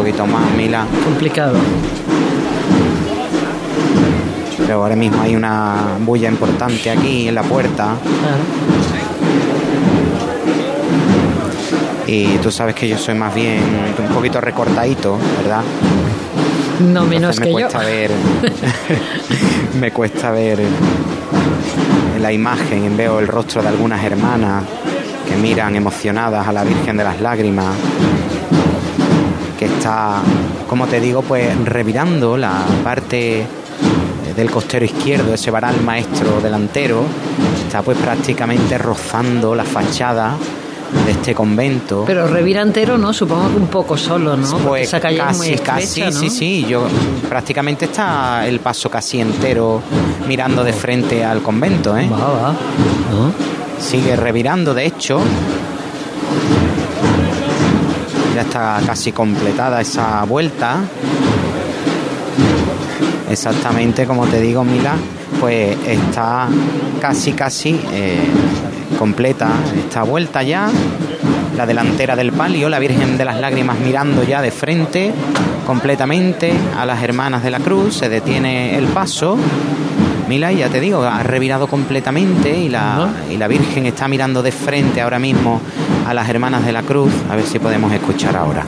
poquito más, Mila. Complicado. Pero ahora mismo hay una bulla importante aquí en la puerta. Y tú sabes que yo soy más bien un poquito recortadito, ¿verdad? No menos me que cuesta yo. ver me cuesta ver la imagen veo el rostro de algunas hermanas que miran emocionadas a la Virgen de las Lágrimas que está como te digo pues revirando la parte del costero izquierdo ese varal maestro delantero está pues prácticamente rozando la fachada de este convento Pero revira entero, ¿no? Supongo que un poco solo, ¿no? Porque pues esa calle es muy casi, estrecha, casi, ¿no? sí, sí. Yo prácticamente está el paso casi entero mirando de frente al convento, ¿eh? Va, va. Sigue revirando, de hecho. Está casi completada esa vuelta. Exactamente como te digo, Mila, pues está casi, casi eh, completa esta vuelta ya. La delantera del palio, la Virgen de las Lágrimas mirando ya de frente completamente a las hermanas de la cruz, se detiene el paso. Mila, y ya te digo, ha revirado completamente y la, y la Virgen está mirando de frente ahora mismo a las hermanas de la cruz. A ver si podemos escuchar ahora.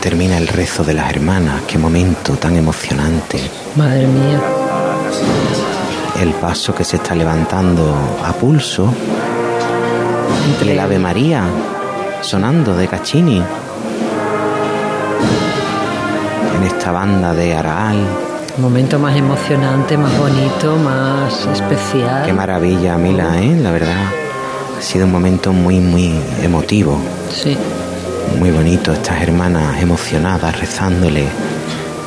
Termina el rezo de las hermanas. Qué momento tan emocionante. Madre mía. El paso que se está levantando a pulso. Y el Ave María sonando de Caccini. En esta banda de Araal. Momento más emocionante, más bonito, más especial. Qué maravilla, Mila, ¿eh? La verdad. Ha sido un momento muy, muy emotivo. Sí. Muy bonito. Estas hermanas emocionadas rezándole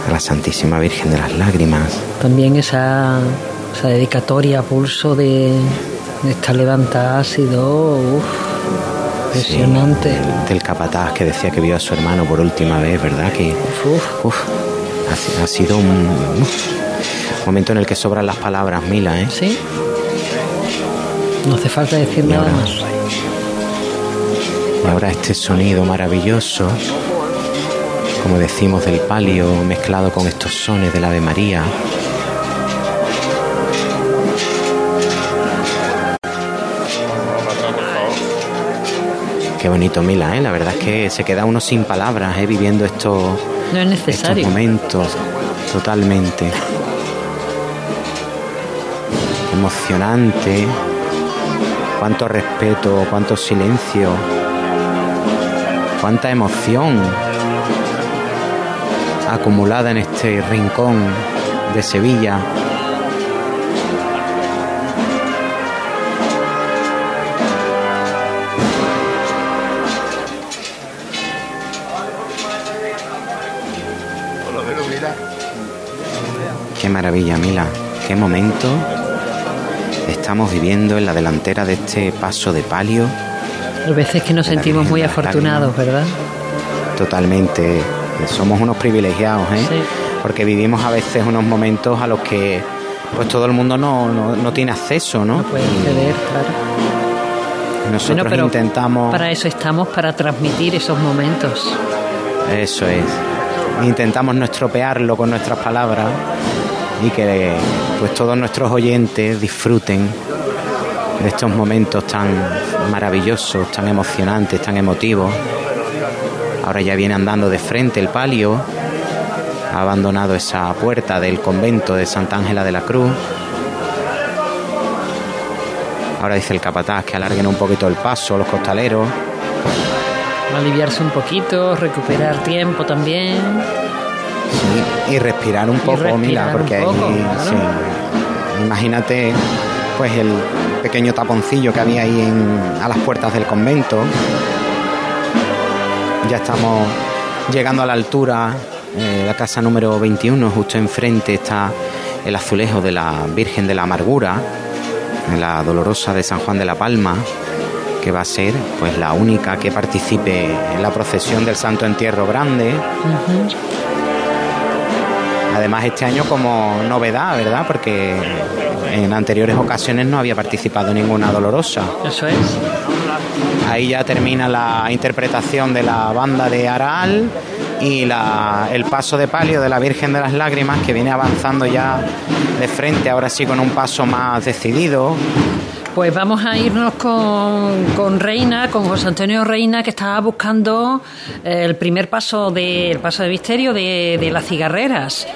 a la Santísima Virgen de las Lágrimas. También esa, esa dedicatoria a pulso de, de esta levantada ha sido uf, impresionante. Sí, del, del capataz que decía que vio a su hermano por última vez, ¿verdad? Que uf, ha, ha sido un momento en el que sobran las palabras, Mila, ¿eh? Sí. No hace falta decir nada más. Y ahora este sonido maravilloso, como decimos del palio, mezclado con estos sones del Ave María. Qué bonito, Mila, ¿eh? La verdad es que se queda uno sin palabras, ¿eh? Viviendo estos momentos totalmente. Emocionante. Cuánto respeto, cuánto silencio. Cuánta emoción acumulada en este rincón de Sevilla. Qué maravilla, Mila. Qué momento estamos viviendo en la delantera de este paso de palio. Hay veces que nos sentimos muy afortunados, ¿verdad? Totalmente. Somos unos privilegiados, ¿eh? Sí. Porque vivimos a veces unos momentos a los que pues todo el mundo no, no, no tiene acceso, ¿no? No puede acceder, claro. Nosotros Bueno, pero intentamos... Para eso estamos, para transmitir esos momentos. Eso es. Intentamos no estropearlo con nuestras palabras y que pues todos nuestros oyentes disfruten estos momentos tan maravillosos, tan emocionantes, tan emotivos. Ahora ya viene andando de frente el palio, ha abandonado esa puerta del convento de Santa Ángela de la Cruz. Ahora dice el capataz que alarguen un poquito el paso los costaleros. Aliviarse un poquito, recuperar tiempo también. Sí, y respirar un poco, respirar mira, porque ahí, poco, claro. sí. imagínate pues el pequeño taponcillo que había ahí en- a las puertas del convento. Ya estamos llegando a la altura, eh, la casa número 21, justo enfrente está el azulejo de la Virgen de la Amargura, la dolorosa de San Juan de la Palma, que va a ser pues la única que participe en la procesión del Santo Entierro Grande. Además, este año como novedad, ¿verdad? Porque en anteriores ocasiones no había participado ninguna dolorosa. Eso es. Ahí ya termina la interpretación de la banda de Aral y la- el paso de palio de la Virgen de las Lágrimas que viene avanzando ya de frente, ahora sí con un paso más decidido. Pues vamos a irnos con, con Reina, con José Antonio Reina, que estaba buscando eh, el primer paso del paso de misterio de, de las cigarreras.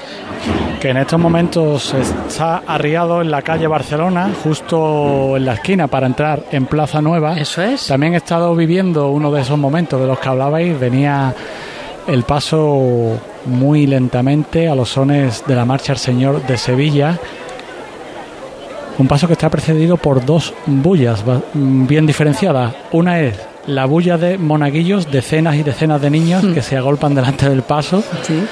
que en estos momentos está arriado en la calle Barcelona, justo en la esquina para entrar en Plaza Nueva. Eso es. También he estado viviendo uno de esos momentos de los que hablabais. Venía el paso muy lentamente a los sones de la Marcha al Señor de Sevilla. Un paso que está precedido por dos bullas bien diferenciadas. Una es la bulla de monaguillos, decenas y decenas de niños que se agolpan delante del paso. Sí.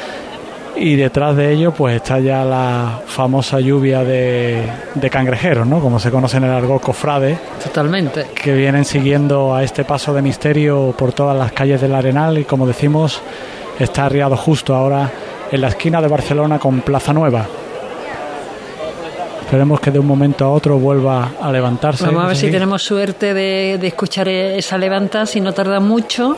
Y detrás de ello, pues está ya la famosa lluvia de, de cangrejeros, ¿no? Como se conoce en el argot cofrade, Totalmente. que vienen siguiendo a este paso de misterio por todas las calles del Arenal y, como decimos, está arriado justo ahora en la esquina de Barcelona con Plaza Nueva. Esperemos que de un momento a otro vuelva a levantarse. Vamos a ver si tenemos suerte de, de escuchar esa levanta, si no tarda mucho.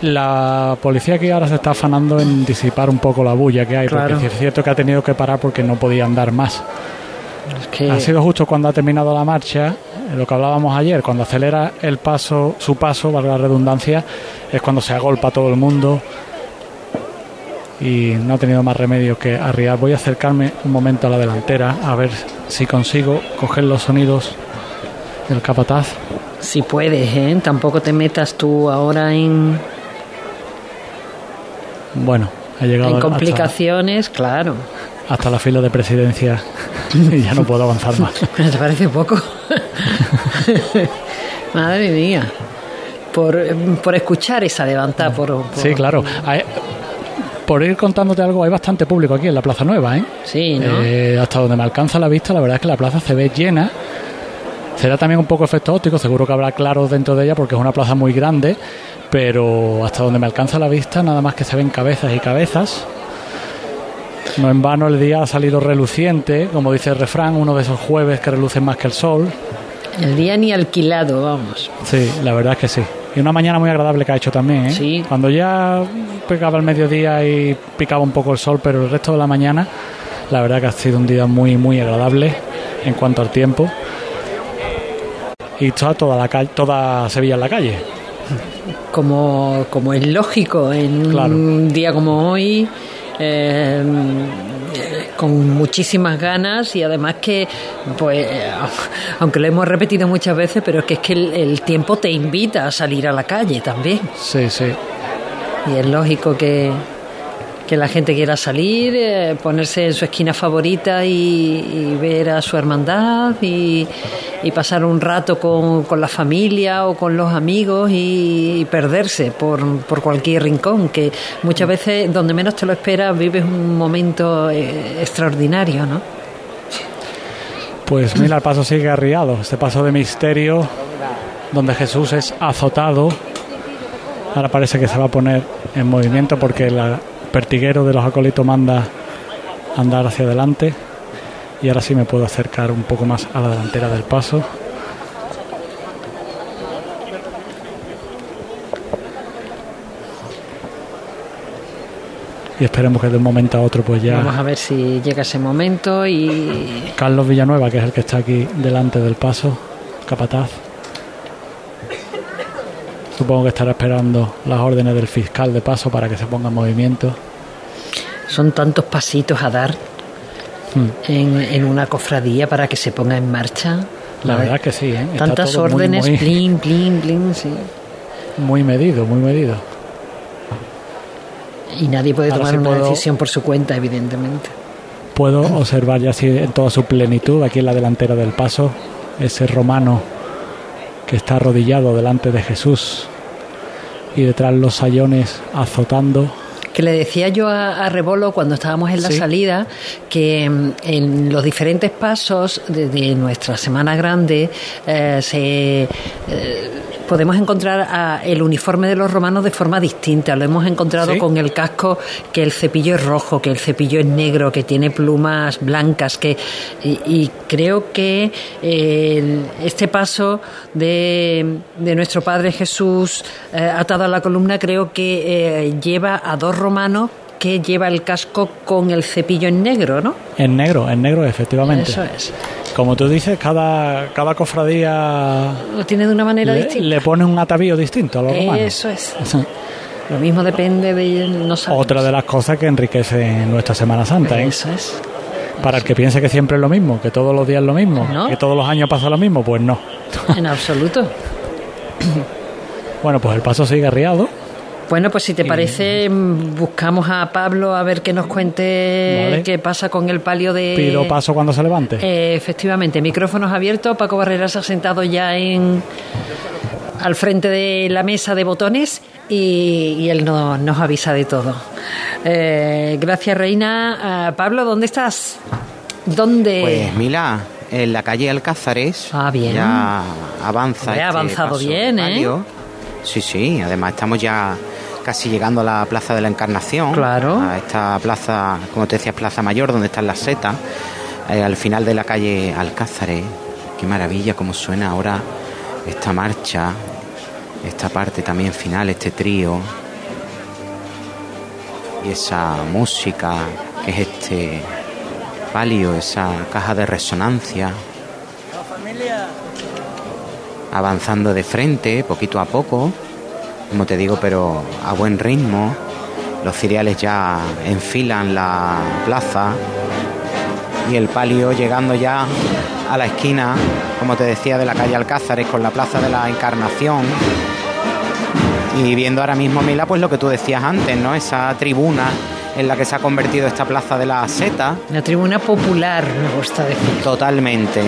La policía aquí ahora se está afanando en disipar un poco la bulla que hay, Claro. porque es cierto que ha tenido que parar porque no podía andar más. Es que Ha sido justo cuando ha terminado la marcha, lo que hablábamos ayer, cuando acelera el paso, su paso, valga la redundancia, es cuando se agolpa todo el mundo y no ha tenido más remedio que arriar. Voy a acercarme un momento a la delantera a ver si consigo coger los sonidos del capataz. si puedes, ¿eh? Tampoco te metas tú ahora en, Bueno, ha llegado en hasta, complicaciones, claro. hasta la fila de presidencia y ya no puedo avanzar más. ¿No te parece poco? Madre mía. Por, por escuchar esa levantada, por, por- Sí, claro. Hay- por ir contándote algo, hay bastante público aquí en la Plaza Nueva, ¿eh? Sí, ¿no? Eh, hasta donde me alcanza la vista, la verdad es que la plaza se ve llena. Será también un poco efecto óptico, seguro que habrá claros dentro de ella porque es una plaza muy grande, pero hasta donde me alcanza la vista, nada más que se ven cabezas y cabezas. No en vano el día ha salido reluciente, como dice el refrán, uno de esos jueves que relucen más que el sol. El día ni alquilado, vamos. Sí, la verdad es que sí. Y una mañana muy agradable que ha hecho también, ¿eh? Sí. Cuando ya pegaba el mediodía y picaba un poco el sol, pero el resto de la mañana, la verdad que ha sido un día muy, muy agradable en cuanto al tiempo. Y está toda la calle, toda Sevilla en la calle. como, como es lógico en Claro. un día como hoy, eh, con muchísimas ganas y además que, pues, aunque lo hemos repetido muchas veces, pero es que es que el, el tiempo te invita a salir a la calle también. Sí, sí. Y es lógico que, que la gente quiera salir, eh, ponerse en su esquina favorita y, ver a su hermandad y, pasar un rato con, con la familia o con los amigos y, perderse por, por cualquier rincón, que muchas veces donde menos te lo esperas vives un momento eh, extraordinario, ¿no? Pues mira, el paso sigue arriado. Este paso de misterio, donde Jesús es azotado. Ahora parece que se va a poner en movimiento porque el pertiguero de los acólitos manda andar hacia adelante. Y ahora sí me puedo acercar un poco más a la delantera del paso. Y esperemos que de un momento a otro pues ya... Vamos a ver si llega ese momento y Carlos Villanueva, que es el que está aquí delante del paso, capataz. Supongo que estará esperando las órdenes del fiscal de paso para que se ponga en movimiento. son tantos pasitos a dar en, en una cofradía para que se ponga en marcha. La verdad que sí, ¿eh? Tantas todo muy, órdenes, muy- plin, plin, plin, sí. Muy medido, muy medido. Y nadie puede Ahora tomar sí una puedo- decisión por su cuenta, evidentemente. Puedo observar ya así en toda su plenitud aquí en la delantera del paso ese romano que está arrodillado delante de Jesús y detrás los sayones azotando. Que le decía yo a, a Rebolo cuando estábamos en la Sí. salida que mm, en los diferentes pasos de, de nuestra Semana Grande eh, se, eh, podemos encontrar a el uniforme de los romanos de forma distinta. Lo hemos encontrado Sí. con el casco, que el cepillo es rojo, que el cepillo es negro, que tiene plumas blancas, que y, y creo que eh, este paso de, de nuestro Padre Jesús eh, atado a la columna creo que eh, lleva a dos romanos que lleva el casco con el cepillo en negro, ¿no? En negro, en negro, efectivamente. Eso es. Como tú dices, cada, cada cofradía Lo tiene de una manera le, distinta. le pone un atavío distinto a los romanos. Eso es. Lo mismo depende de no. Otra de las cosas que enriquece nuestra Semana Santa. ¿eh? Eso es. Para el que piense que siempre es lo mismo, que todos los días es lo mismo, No. que todos los años pasa lo mismo, pues no. En absoluto. Bueno, pues el paso sigue arriado. Bueno, pues si te parece, mm, buscamos a Pablo a ver que nos cuente Vale. qué pasa con el palio de... Pido paso cuando se levante. Eh, efectivamente, micrófonos abiertos. Paco Barreras ha sentado ya en al frente de la mesa de botones y, y él no- nos avisa de todo. Eh, gracias, Reina. Ah, Pablo, ¿dónde estás? ¿Dónde? Pues mira, en la calle Alcázares Ah, bien. ya avanza. Ha este avanzado paso bien, ¿eh? palio. Sí, sí, además estamos ya casi llegando a la Plaza de la Encarnación. Claro. A esta plaza, como te decías, Plaza Mayor, donde están las setas. eh, al final de la calle Alcázares. Qué maravilla cómo suena ahora esta marcha, esta parte también final, este trío. Y esa música que es este palio, esa caja de resonancia. Avanzando de frente, poquito a poco, como te digo, pero a buen ritmo. Los cereales ya enfilan la plaza y el palio llegando ya a la esquina, como te decía, de la calle Alcázares con la plaza de la Encarnación. Y viendo ahora mismo, Mila, pues lo que tú decías antes, ¿no? Esa tribuna en la que se ha convertido esta plaza de la Seta. La tribuna popular, me gusta decir. Totalmente.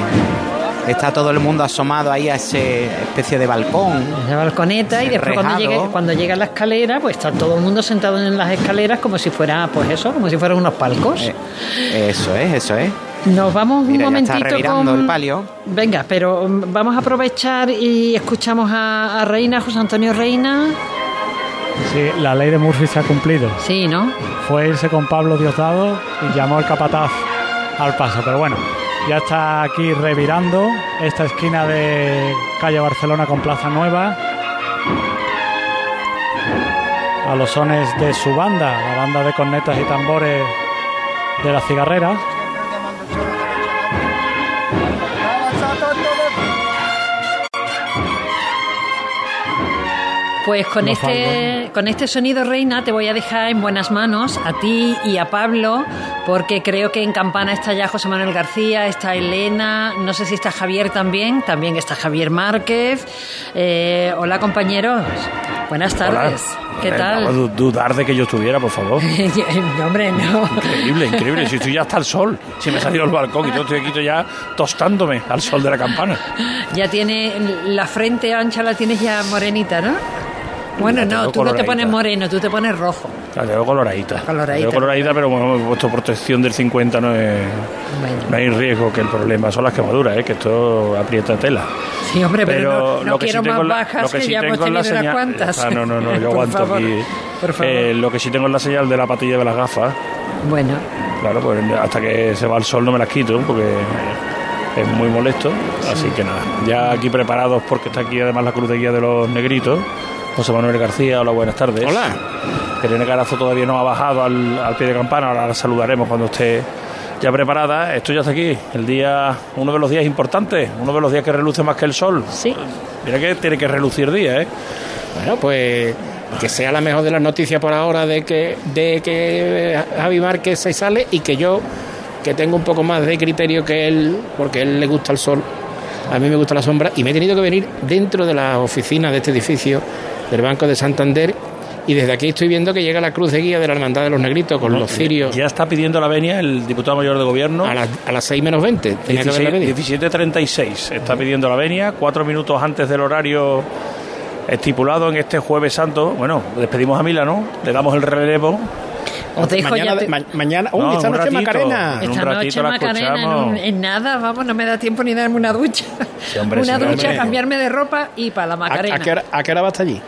Está todo el mundo asomado ahí a ese especie de balcón. La balconeta y después cuando llegue, cuando llega la escalera, pues está todo el mundo sentado en las escaleras como si fuera, pues eso, como si fueran unos palcos. Eh, eso es, eso es. Nos vamos Mira, un ya está momentito revirando con... el palio. Venga, pero mm, vamos a aprovechar y escuchamos a, a Reina, José Antonio Reina. Sí, la ley de Murphy se ha cumplido. Sí, ¿no? Fue irse con Pablo Diosdado y llamó al capataz al paso. Pero bueno, ya está aquí revirando esta esquina de calle Barcelona con Plaza Nueva. A los sones de su banda, la banda de cornetas y tambores de la cigarrera. Pues con este, con este sonido, Reina, te voy a dejar en buenas manos a ti y a Pablo, porque creo que en Campana está ya José Manuel García, está Elena, no sé si está Javier también, también está Javier Márquez. Eh, hola, compañeros. Buenas tardes. ¿Qué Eh, tal? du- dudar de que yo estuviera, por favor. No, hombre, no. Increíble, increíble. Si estoy ya hasta el sol. Si me he salido al balcón y yo estoy aquí ya tostándome al sol de la campana. Ya tiene la frente ancha, la tienes ya morenita, ¿no? Bueno, no, tú no te pones moreno, tú te pones rojo. La tengo coloradita. Coloradita. La tengo coloradita, pero bueno, he puesto protección del 50, no, es, Bueno. no hay riesgo que el problema son las quemaduras, ¿eh? que esto aprieta tela. Sí, hombre, pero, no, no lo que quiero más en la- bajas lo que, sí ya hemos tenido unas cuantas. Ah, no, no, no, yo aguanto favor, aquí. Por favor. Eh, lo que sí tengo en la señal de la patilla de las gafas, bueno, claro, pues hasta que se va el sol no me las quito, porque es muy molesto. Así que nada, ya aquí preparados porque está aquí además la cruz de guía de los negritos. José Manuel García, hola, buenas tardes. Hola. Irene Carazo todavía no ha bajado al, al pie de campana, ahora la saludaremos cuando esté ya preparada. Esto ya está aquí, el día, uno de los días importantes, uno de los días que reluce más que el sol. sí. Mira que tiene que relucir día, ¿eh? Bueno, pues que sea la mejor de las noticias por ahora de que, de que Javi Márquez se sale y que yo, que tengo un poco más de criterio que él, porque a él le gusta el sol, a mí me gusta la sombra, y me he tenido que venir dentro de la oficina de este edificio del Banco de Santander. Y desde aquí estoy viendo que llega la cruz de guía de la Hermandad de los Negritos con los cirios Ya está pidiendo la venia el diputado mayor de gobierno. a las, a las 6 menos 20. Tenía que haberla 16 pedido. 17.36 está pidiendo la venia, cuatro minutos antes del horario estipulado en este jueves santo. Bueno, despedimos a Mila, ¿no? Le damos el relevo. Os dejo mañana, ya. te- ma- mañana, uy, No, esta un noche ratito. Macarena. Esta ratito noche, la Macarena, en, un- en nada, vamos, no me da tiempo ni darme una ducha. hombre, una sí, ducha, hombre. cambiarme de ropa y para la ¿A, Macarena. a qué hora, a qué hora va hasta allí?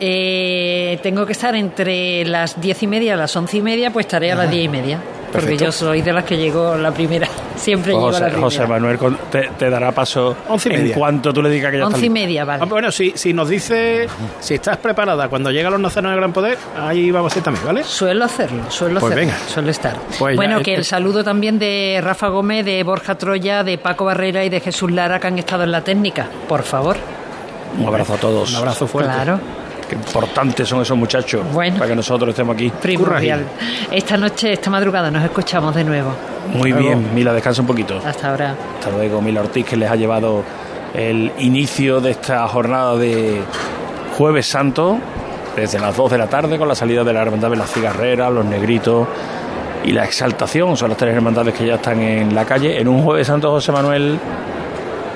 Eh, tengo que estar entre las diez y media a las once y media, pues estaré a las diez y media. Porque yo soy de las que llego la primera. Siempre llego a la primera. José Manuel te, te dará paso Once y en media. cuanto tú le digas que ya Once está y media, vale. Ah, bueno, si, si nos dice, si estás preparada cuando llegan los nacionales del Gran Poder, ahí vamos a ir también, ¿vale? Suelo hacerlo, suelo Pues hacerlo, venga. suelo estar. Pues bueno, que el saludo también de Rafa Gómez, de Borja Troya, de Paco Barrera y de Jesús Lara que han estado en la técnica, por favor. Un abrazo a todos. Un abrazo fuerte. Claro, Qué importantes son esos muchachos Bueno. para que nosotros estemos aquí. primordial. Esta noche, esta madrugada nos escuchamos de nuevo. Muy bien, Mila, descansa un poquito. Hasta ahora. Hasta luego, Mila Ortiz, que les ha llevado el inicio de esta jornada de Jueves Santo, desde las 2 de la tarde, con la salida de la Hermandad de las Cigarreras, los Negritos y la Exaltación. Son las tres hermandades que ya están en la calle. En un Jueves Santo, José Manuel,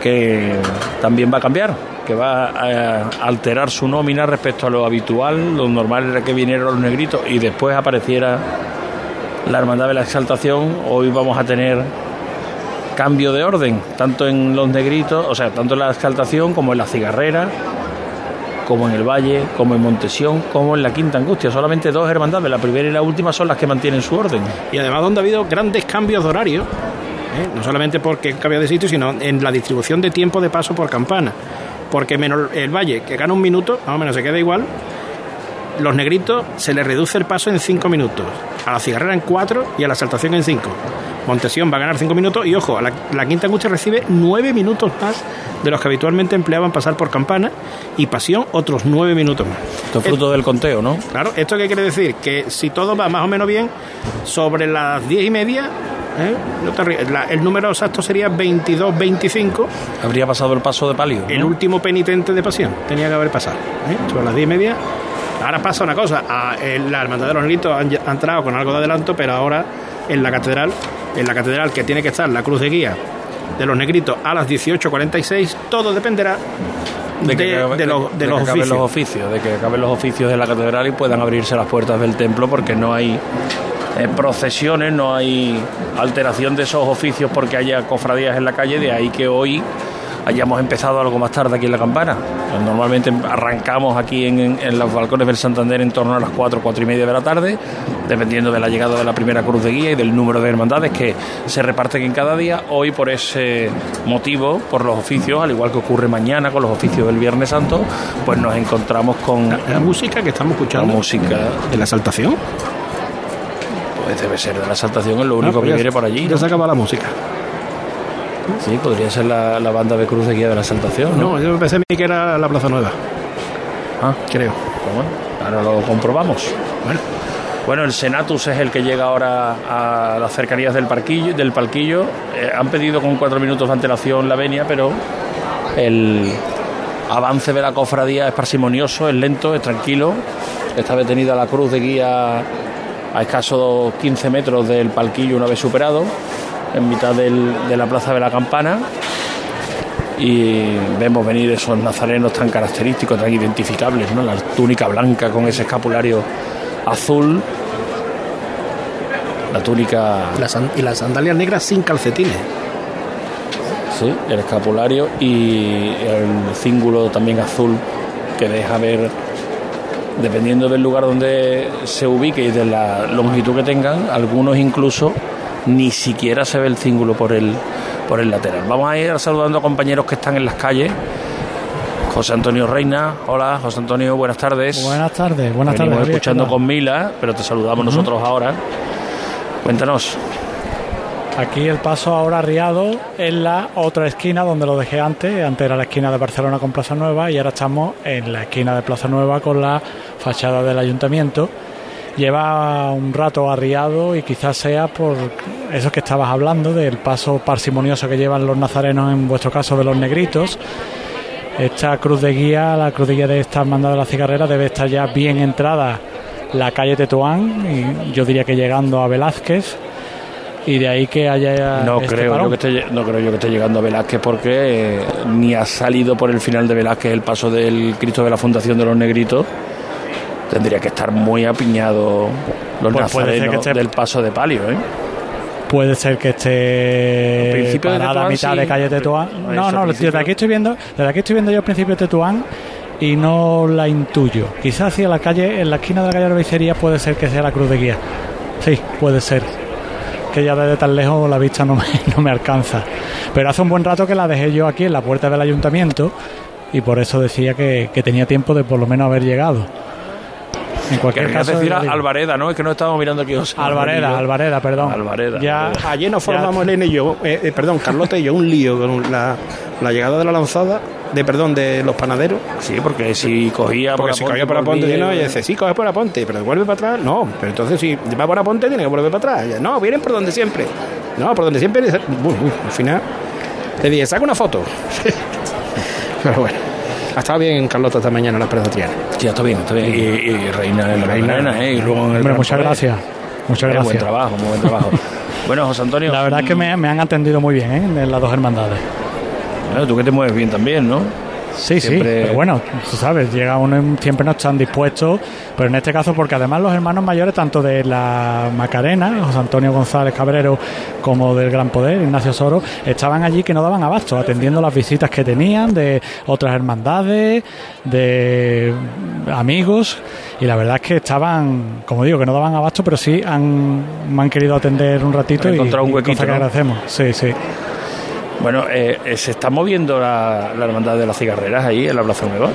que también va a cambiar, que va a alterar su nómina respecto a lo habitual. Lo normal era que vinieran los Negritos y después apareciera la Hermandad de la Exaltación. Hoy vamos a tener cambio de orden, tanto en los negritos, o sea, tanto en la exaltación como en la cigarrera, como en el Valle, como en Montesión, como en la Quinta Angustia. Solamente dos hermandades, la primera y la última son las que mantienen su orden. Y además donde ha habido grandes cambios de horario, ¿eh? no solamente porque cambia de sitio, sino en la distribución de tiempo de paso por campana. Porque menos el Valle, que gana un minuto, más o menos se queda igual, los negritos se les reduce el paso en cinco minutos, a la cigarrera en cuatro y a la saltación en cinco. Montesión va a ganar cinco minutos y ojo, la, la quinta angustia recibe nueve minutos más de los que habitualmente empleaban pasar por campana y pasión otros nueve minutos más. Esto es fruto del conteo, ¿no? Claro, ¿esto qué quiere decir? Que si todo va más o menos bien, sobre las diez y media, ¿eh? no te ríes, la- el número exacto sería 22-25, Habría pasado el paso de palio. ¿no? el último penitente de pasión. Tenía que haber pasado. ¿eh? Sobre las diez y media. Ahora pasa una cosa, a- en la Hermandad de los Negritos han, han entrado con algo de adelanto, pero ahora en la catedral, en la catedral que tiene que estar la cruz de guía de los negritos a las 18.46, todo dependerá de, que acabe- de los, de de los que oficios. los oficios, de que acaben los oficios de la catedral y puedan abrirse las puertas del templo porque no hay eh, procesiones, no hay alteración de esos oficios porque haya cofradías en la calle, de ahí que hoy hayamos empezado algo más tarde aquí en la campana. Pues Normalmente arrancamos aquí en, en- en los balcones del Santander en torno a las 4, 4 y media de la tarde, dependiendo de la llegada de la primera cruz de guía y del número de hermandades que se reparten en cada día. Hoy por ese motivo, por los oficios, al igual que ocurre mañana con los oficios del Viernes Santo, pues nos encontramos con La música que estamos la escuchando música, de la exaltación. Pues debe ser de la exaltación, es lo único Ah, pues que ya- viene por allí. Ya ¿no? se acaba la música. Sí, podría ser la, la banda de cruz de guía de la exaltación, ¿no? No, yo pensé a mí que era la Plaza Nueva. Ah, creo. ¿cómo? Ahora lo comprobamos. Bueno, Bueno, el Senatus es el que llega ahora a las cercanías del parquillo. Del palquillo. Eh, han pedido con cuatro minutos de antelación la venia, pero el avance de la cofradía es parsimonioso, es lento, es tranquilo. Está detenida la cruz de guía a escasos 15 metros del palquillo una vez superado, en mitad del- de la plaza de la campana. Y vemos venir esos nazarenos tan característicos, tan identificables, ¿no? La túnica blanca con ese escapulario azul. La túnica y las, san- y las sandalias negras sin calcetines. Sí, el escapulario y el cíngulo también azul que deja ver, dependiendo del lugar donde se ubique y de la longitud que tengan, algunos incluso ni siquiera se ve el cíngulo por el, por el lateral. Vamos a ir saludando a compañeros que están en las calles. José Antonio Reina, hola José Antonio, buenas tardes. Buenas tardes, buenas Venimos tardes. Escuchando con Mila, pero te saludamos nosotros ahora. Cuéntanos. Aquí el paso ahora arriado en la otra esquina donde lo dejé antes. Antes era la esquina de Barcelona con Plaza Nueva y ahora estamos en la esquina de Plaza Nueva con la fachada del ayuntamiento. Lleva un rato arriado y quizás sea por eso que estabas hablando, del paso parsimonioso que llevan los nazarenos, en vuestro caso de los negritos. Esta cruz de guía, la cruz de guía de esta hermandad de la cigarrera, debe estar ya bien entrada la calle Tetuán, y yo diría que llegando a Velázquez, y de ahí que haya No este creo, parón. yo que esté, no creo yo que esté llegando a Velázquez porque eh, ni ha salido por el final de Velázquez el paso del Cristo de la Fundación de los Negritos. Tendría que estar muy apiñado los Pues nazarenos esté- del paso de palio, ¿eh? Puede ser que esté de parada a Tetuán, mitad sí. de calle Tetuán. No, no, principio. desde aquí estoy viendo, desde aquí estoy viendo yo el principio de Tetuán y no la intuyo. Quizás hacia la calle, en la esquina de la calle Arbeicería puede ser que sea la cruz de guía. Sí, puede ser. Que ya desde tan lejos la vista no me, no me alcanza. Pero hace un buen rato que la dejé yo aquí en la puerta del ayuntamiento y por eso decía que, que tenía tiempo de por lo menos haber llegado. En cualquier caso, decir. Alvareda, ¿no? Es que no estamos mirando aquí. José Alvareda, y. Alvareda, perdón. Alvareda, Ya, Alvareda. Ayer nos formamos Elena y yo, eh, eh, perdón, Carlota y yo, un lío con la, la llegada de la lanzada, de perdón, de los panaderos. Sí, porque si cogía Porque por si cogía por Aponte, volvía, no, y dice, sí, coge por Aponte, pero vuelve para atrás. No, pero entonces si va por Aponte, tiene que volver para atrás. Ya, No, vienen por donde siempre. No, por donde siempre. Uy, uy, al final, le dije, saca una foto. pero bueno, ha estado bien Carlota esta mañana la Presa Triana. Sí, está bien, está bien. Y, y Reina en la Reina. Reina, ¿eh? Y luego en el Hombre, muchas gracias. Muchas Eh, Buen gracias. trabajo, muy buen trabajo. bueno, José Antonio. La verdad es que me, me han atendido muy bien ¿eh? en las dos hermandades. Bueno, tú que te mueves bien también, ¿no? Sí, Siempre- sí, pero bueno, tú sabes, llega uno y siempre no están dispuestos, pero en este caso porque además los hermanos mayores, tanto de la Macarena, José Antonio González Cabrero, como del Gran Poder, Ignacio Soro, estaban allí que no daban abasto, atendiendo las visitas que tenían de otras hermandades, de amigos, y la verdad es que estaban, como digo, que no daban abasto, pero sí han, me han querido atender un ratito y, un y huequito, cosa que ¿no? agradecemos. Sí, sí. Bueno, eh, eh, se está moviendo la, la hermandad de las cigarreras ahí en la Plaza Nueva.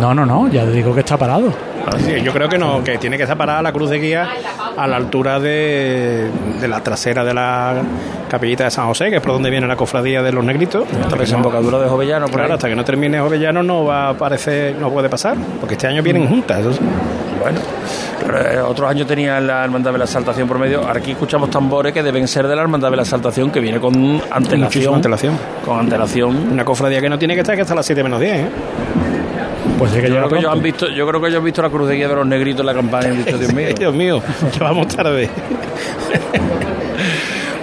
No, no, no, ya digo que está parado. Sí, yo creo que no, que tiene que estar parada la cruz de guía a la altura de, de la trasera de la capillita de San José, que es por donde viene la cofradía de los negritos. Hasta no, desembocadura de Jovellano, por claro, ahí. hasta que no termine Jovellano no va a aparecer, no puede pasar, porque este año vienen juntas. eso sí. Bueno, pero, eh, otros años tenía la Hermandad de la Exaltación por medio. Aquí escuchamos tambores que deben ser de la Hermandad de la Exaltación, que viene con antelación. Con antelación. Una cofradía que no tiene que estar que hasta las 7 menos 10. ¿eh? Pues sí que Yo creo que, ellos han visto, yo creo que ellos han visto la cruz de guía de los negritos en la campaña y han dicho, Dios mío. Dios mío, que vamos tarde.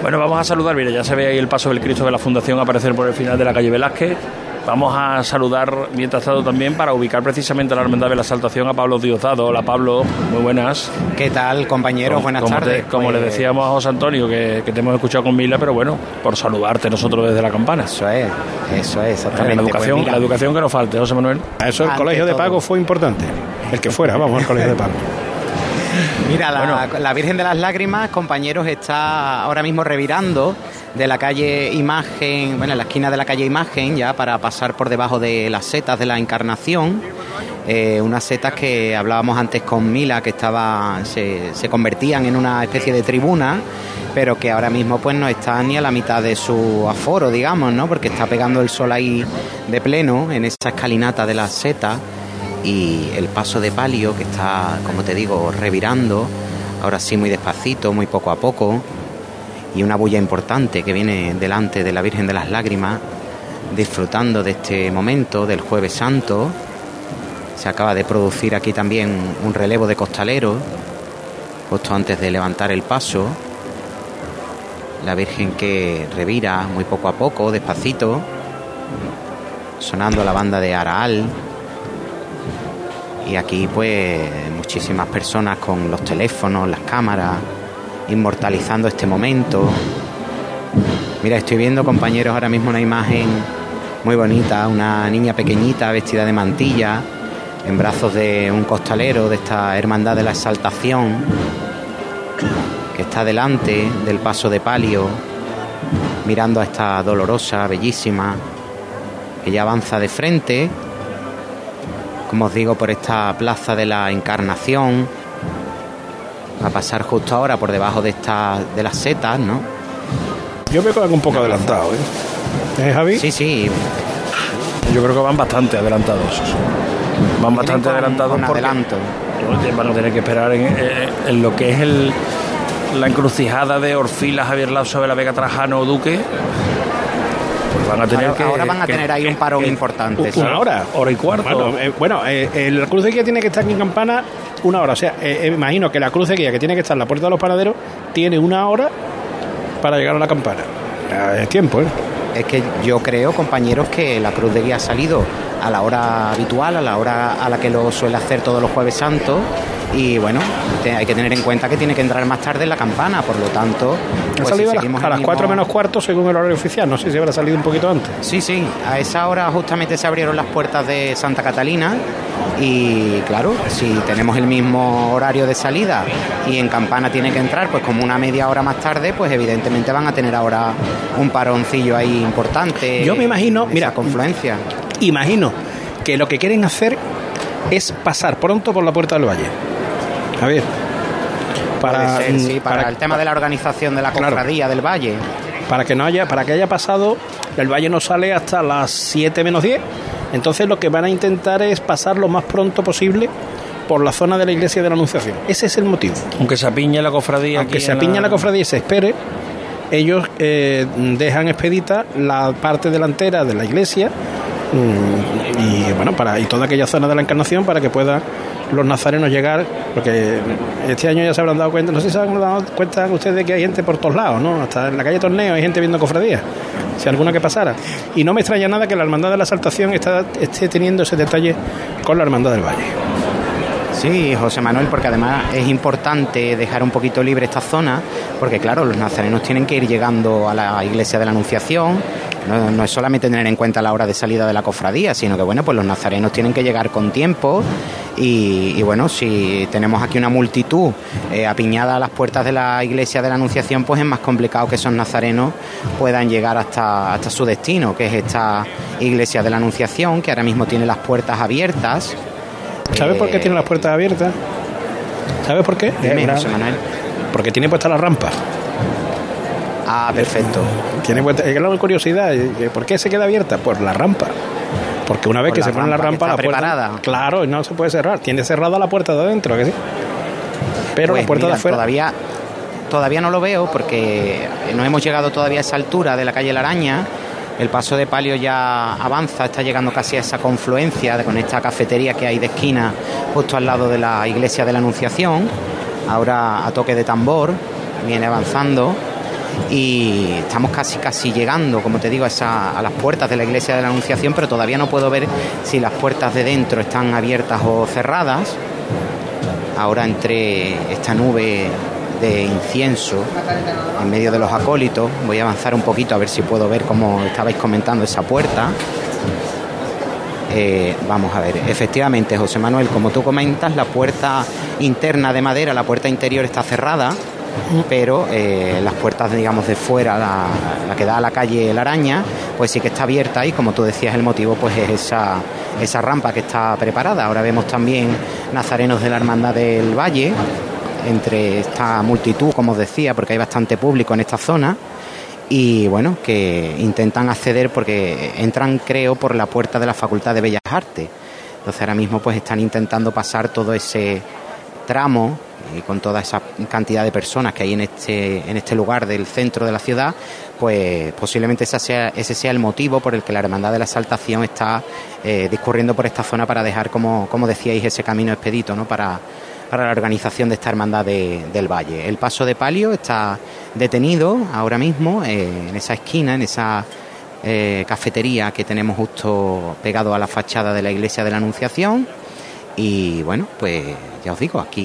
Bueno, vamos a saludar, mira, ya se ve ahí el paso del Cristo de la Fundación aparecer por el final de la calle Velázquez. Vamos a saludar, mientras tanto, también para ubicar precisamente a la Hermandad de la Exaltación a Pablo Diosdado. Hola Pablo, muy buenas. ¿Qué tal, compañeros? Buenas como te- tardes. como Pues, le decíamos a José Antonio, que, que te hemos escuchado con Mila, pero bueno, por saludarte nosotros desde la campana. Eso es, eso es, exactamente. la, Pues educación, la educación que nos falte, José Manuel. A eso el Ante colegio de pago fue importante. El que fuera, vamos, el colegio de pago. Mira, la, la Virgen de las Lágrimas, compañeros, está ahora mismo revirando de la calle Imagen, bueno, en la esquina de la calle Imagen, ya para pasar por debajo de las setas de la Encarnación. Eh, unas setas que hablábamos antes con Mila, que estaba, se, se convertían en una especie de tribuna, pero que ahora mismo pues no están ni a la mitad de su aforo, digamos, ¿no? Porque está pegando el sol ahí de pleno en esa escalinata de las setas. y el paso de palio que está, como te digo, revirando, ahora sí muy despacito, muy poco a poco, y una bulla importante que viene delante de la Virgen de las Lágrimas, disfrutando de este momento del jueves santo. Se acaba de producir aquí también un relevo de costaleros, justo antes de levantar el paso. La Virgen que revira muy poco a poco, despacito, sonando la banda de Araal. Y aquí pues muchísimas personas con los teléfonos, las cámaras, inmortalizando este momento. Mira, estoy viendo compañeros ahora mismo una imagen muy bonita, una niña pequeñita vestida de mantilla, en brazos de un costalero de esta hermandad de la exaltación, que está delante del paso de palio, mirando a esta dolorosa, bellísima, que ya avanza de frente, como os digo, por esta plaza de la Encarnación, a pasar justo ahora por debajo de esta, de las setas, ¿no? Yo veo que van un poco adelantado, ¿eh? ¿Eh, Javi? Sí, sí, Yo creo que van bastante adelantados. Van bastante con- adelantados con porque adelanto. van a tener que esperar en, en- en lo que es el, la encrucijada de Orfila, Javier Lazo, de la Vega Trajano o Duque. Pues van a tener ahora, que. ahora van a que- tener ahí un parón importante. Una hora. Hora y cuarto. Bueno, eh, bueno eh, el cruz de guía tiene que estar aquí en Campana una hora. O sea, eh, eh, imagino que la cruz de guía que tiene que estar en la puerta de los panaderos tiene una hora para llegar a la campana. Es tiempo, ¿eh? Es que yo creo, compañeros, que la cruz de guía ha salido a la hora habitual, a la hora a la que lo suele hacer todos los jueves santos. Y bueno, hay que tener en cuenta que tiene que entrar más tarde en la campana, por lo tanto. Ha pues, salido si a las, a el las mismo- 4 menos cuarto según el horario oficial. No sé si habrá salido un poquito antes. Sí, sí, a esa hora justamente se abrieron las puertas de Santa Catalina y claro, si tenemos el mismo horario de salida y en Campana tiene que entrar pues como una media hora más tarde, pues evidentemente van a tener ahora un paroncillo ahí importante. Yo me imagino, esa mira, confluencia. Imagino que lo que quieren hacer es pasar pronto por la puerta del valle. A ver. Para, ser, sí, mm, para, el tema de la organización de la Claro. cofradía del Valle. para que no haya para que haya pasado el valle no sale hasta las 7 menos 10 entonces lo que van a intentar es pasar lo más pronto posible por la zona de la iglesia de la anunciación ese es el motivo Aunque se apiñe la cofradía. aunque aquí se en apiña la cofradía y se espere ellos eh, dejan expedita la parte delantera de la iglesia y bueno para y toda aquella zona de la encarnación para que puedan los nazarenos llegar porque este año ya se habrán dado cuenta no sé si se han dado cuenta ustedes de que hay gente por todos lados no hasta en la calle Torneo hay gente viendo cofradías si alguna que pasara y no me extraña nada que la hermandad de la Saltación está, esté teniendo ese detalle con la hermandad del Valle Sí, José Manuel, porque además es importante dejar un poquito libre esta zona, porque claro, los nazarenos tienen que ir llegando a la iglesia de la Anunciación. No, no es solamente tener en cuenta la hora de salida de la cofradía, sino que bueno, pues los nazarenos tienen que llegar con tiempo. Y, y bueno, si tenemos aquí una multitud eh, apiñada a las puertas de la iglesia de la Anunciación, pues es más complicado que esos nazarenos puedan llegar hasta, hasta su destino, que es esta iglesia de la Anunciación, que ahora mismo tiene las puertas abiertas. ¿sabes por qué Eh, tiene las puertas abiertas? ¿sabes por qué? Dime, Eh, José Manuel. porque tiene puesta la rampa Ah, perfecto. Tiene es la curiosidad, eh, ¿por qué se queda abierta? Por la rampa. Porque una vez Por que se pone la rampa, la puerta. preparada. Claro, no se puede cerrar. Tiene cerrada la puerta de adentro, ¿a que sí? Pero Pues la puerta mira, de afuera. Todavía, todavía no lo veo porque no hemos llegado todavía a esa altura de la calle La Araña. El paso de palio ya avanza, está llegando casi a esa confluencia con esta cafetería que hay de esquina justo al lado de la iglesia de la Anunciación. Ahora a toque de tambor, viene avanzando y estamos casi casi llegando, como te digo, a, esa- a las puertas de la iglesia de la Anunciación, pero todavía no puedo ver si las puertas de dentro están abiertas o cerradas. Ahora entre esta nube de incienso en medio de los acólitos, voy a avanzar un poquito a ver si puedo ver cómo estabais comentando esa puerta. Eh, vamos a ver, efectivamente, José Manuel, como tú comentas, la puerta interna de madera, la puerta interior está cerrada, pero eh, las puertas, digamos, de fuera, la, la que da a la calle La Araña, pues sí que está abierta y, como tú decías, el motivo pues es esa, esa rampa que está preparada. Ahora vemos también nazarenos de la Hermandad del Valle, entre esta multitud, como os decía, porque hay bastante público en esta zona y bueno, que intentan acceder porque entran, creo, por la puerta de la Facultad de Bellas Artes. Entonces ahora mismo pues están intentando pasar todo ese tramo y con toda esa cantidad de personas que hay en este, en este lugar del centro de la ciudad, pues posiblemente ese sea, ese sea el motivo por el que la Hermandad de la Exaltación está eh, discurriendo por esta zona para dejar, como, como decíais, ese camino expedito ¿no? para, para la organización de esta Hermandad de- del Valle. El paso de palio está detenido ahora mismo eh, en esa esquina, en esa eh, cafetería que tenemos justo pegado a la fachada de la iglesia de la Anunciación. Y bueno, pues ya os digo, aquí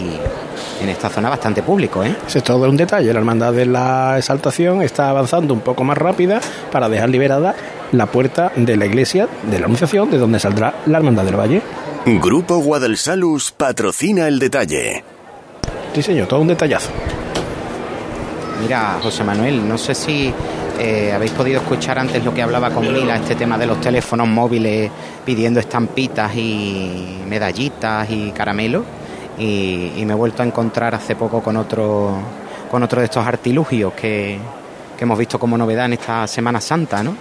en esta zona bastante público, ¿eh? Ese es todo un detalle. La hermandad de la exaltación está avanzando un poco más rápida para dejar liberada la puerta de la iglesia de la Anunciación, de donde saldrá la hermandad del Valle. Grupo Guadalsalus patrocina el detalle. Sí, señor, todo un detallazo. Mira, José Manuel, no sé si eh, habéis podido escuchar antes lo que hablaba con Mila, este tema de los teléfonos móviles pidiendo estampitas y medallitas y caramelos. Y, me he vuelto a encontrar hace poco con otro, con otro de estos artilugios que, que hemos visto como novedad en esta Semana Santa, ¿no?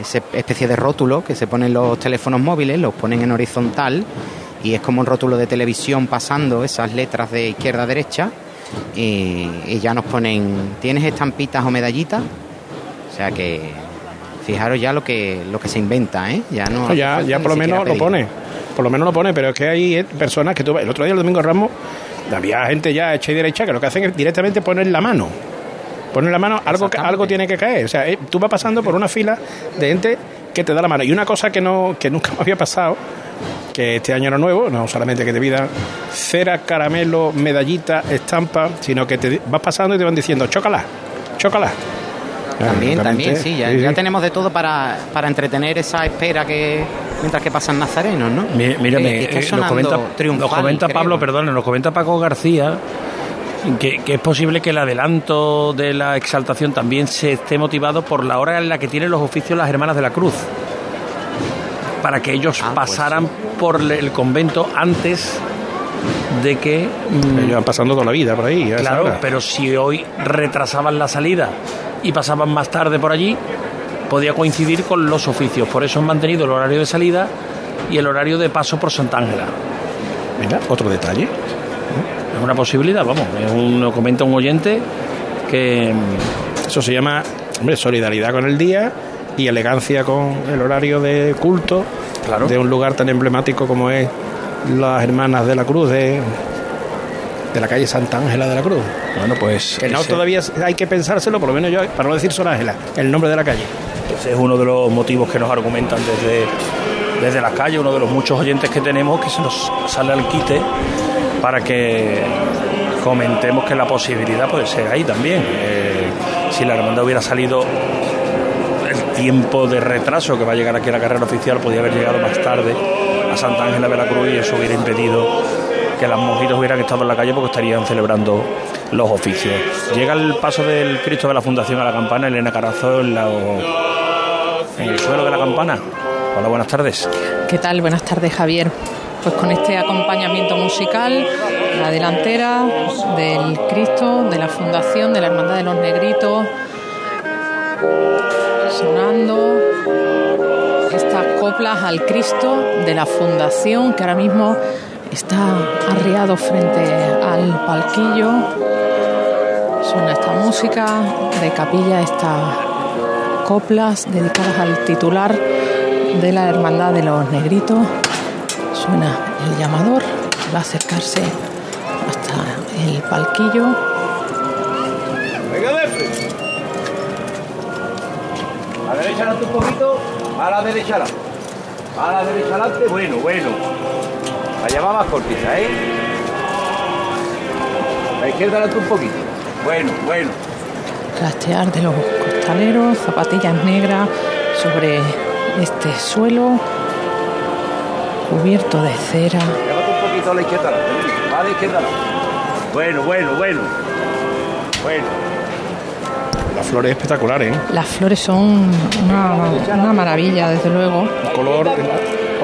Esa especie de rótulo que se ponen los teléfonos móviles, los ponen en horizontal y es como un rótulo de televisión pasando esas letras de izquierda a derecha y ya nos ponen, ¿tienes estampitas o medallitas? O sea que fijaros ya lo que lo que se inventa, ¿eh? Ya no ya, ya por lo menos lo pone. Por lo menos lo pone, pero es que hay eh, personas que tú El otro día, el domingo Ramos, había gente ya hecha y derecha que lo que hacen es directamente poner la mano. Poner la mano, algo, que- algo tiene que caer. O sea, eh, tú vas pasando por una fila de gente que te da la mano. Y una cosa que, no, que nunca me había pasado, que este año era nuevo, no solamente que te pidan cera, caramelo, medallita, estampa, sino que te vas pasando y te van diciendo, chócala, chócala. También, también, sí, ya, sí, ya tenemos de todo para, para entretener esa espera que mientras que pasan nazarenos, ¿no? Mi- Mírame, Eh, eh, nos comenta, nos. Pablo, perdón, nos comenta Paco García que, que es posible que el adelanto de la exaltación también se esté motivado por la hora en la que tienen los oficios las hermanas de la cruz. Para que ellos Ah, pues pasaran por el convento antes de que. mm, Ellos van pasando toda la vida por ahí. Claro, pero si hoy retrasaban la salida y pasaban más tarde por allí, podía coincidir con los oficios. Por eso han mantenido el horario de salida y el horario de paso por Santa Ángela. Mira, otro detalle. Es una posibilidad, vamos. Es un, lo comenta un oyente que. Eso se llama, hombre, solidaridad con el día y elegancia con el horario de culto Claro. de un lugar tan emblemático como es las Hermanas de la Cruz de, de la calle Santa Ángela de la Cruz. Bueno, pues. Que no ese- todavía hay que pensárselo, por lo menos yo, para no decir Sor Ángela, el nombre de la calle. Ese es uno de los motivos que nos argumentan desde, desde las calles, uno de los muchos oyentes que tenemos que se nos sale al quite para que comentemos que la posibilidad puede ser ahí también. Eh, si la hermandad hubiera salido el tiempo de retraso que va a llegar aquí a la carrera oficial, podía haber llegado más tarde a Santa Ángela Veracruz y eso hubiera impedido que las monjitas hubieran estado en la calle porque estarían celebrando los oficios. Llega el paso del Cristo de la Fundación a la campana, Elena Carazo en, la- en el suelo de la campana. Hola, buenas tardes. ¿Qué tal? Buenas tardes, Javier. Pues con este acompañamiento musical, la delantera del Cristo, de la Fundación, de la Hermandad de los Negritos, sonando estas coplas al Cristo de la Fundación, que ahora mismo está arriado frente al palquillo. Suena esta música de capilla, estas coplas dedicadas al titular de la Hermandad de los Negritos. Suena el llamador, va a acercarse hasta el palquillo. Venga. A la derecha un poquito. A la derecha. A la derecha adelante. Bueno, bueno. La llama más cortita, ¿eh? A la izquierda adelante un poquito. Bueno, bueno. Trastear de los costaleros, zapatillas negras sobre este suelo cubierto de cera. Llévate un poquito a la izquierda adelante. A la izquierda adelante. Bueno, bueno, bueno. Bueno. Las flores espectaculares, ¿eh? Las flores son una, una maravilla, desde luego. Un color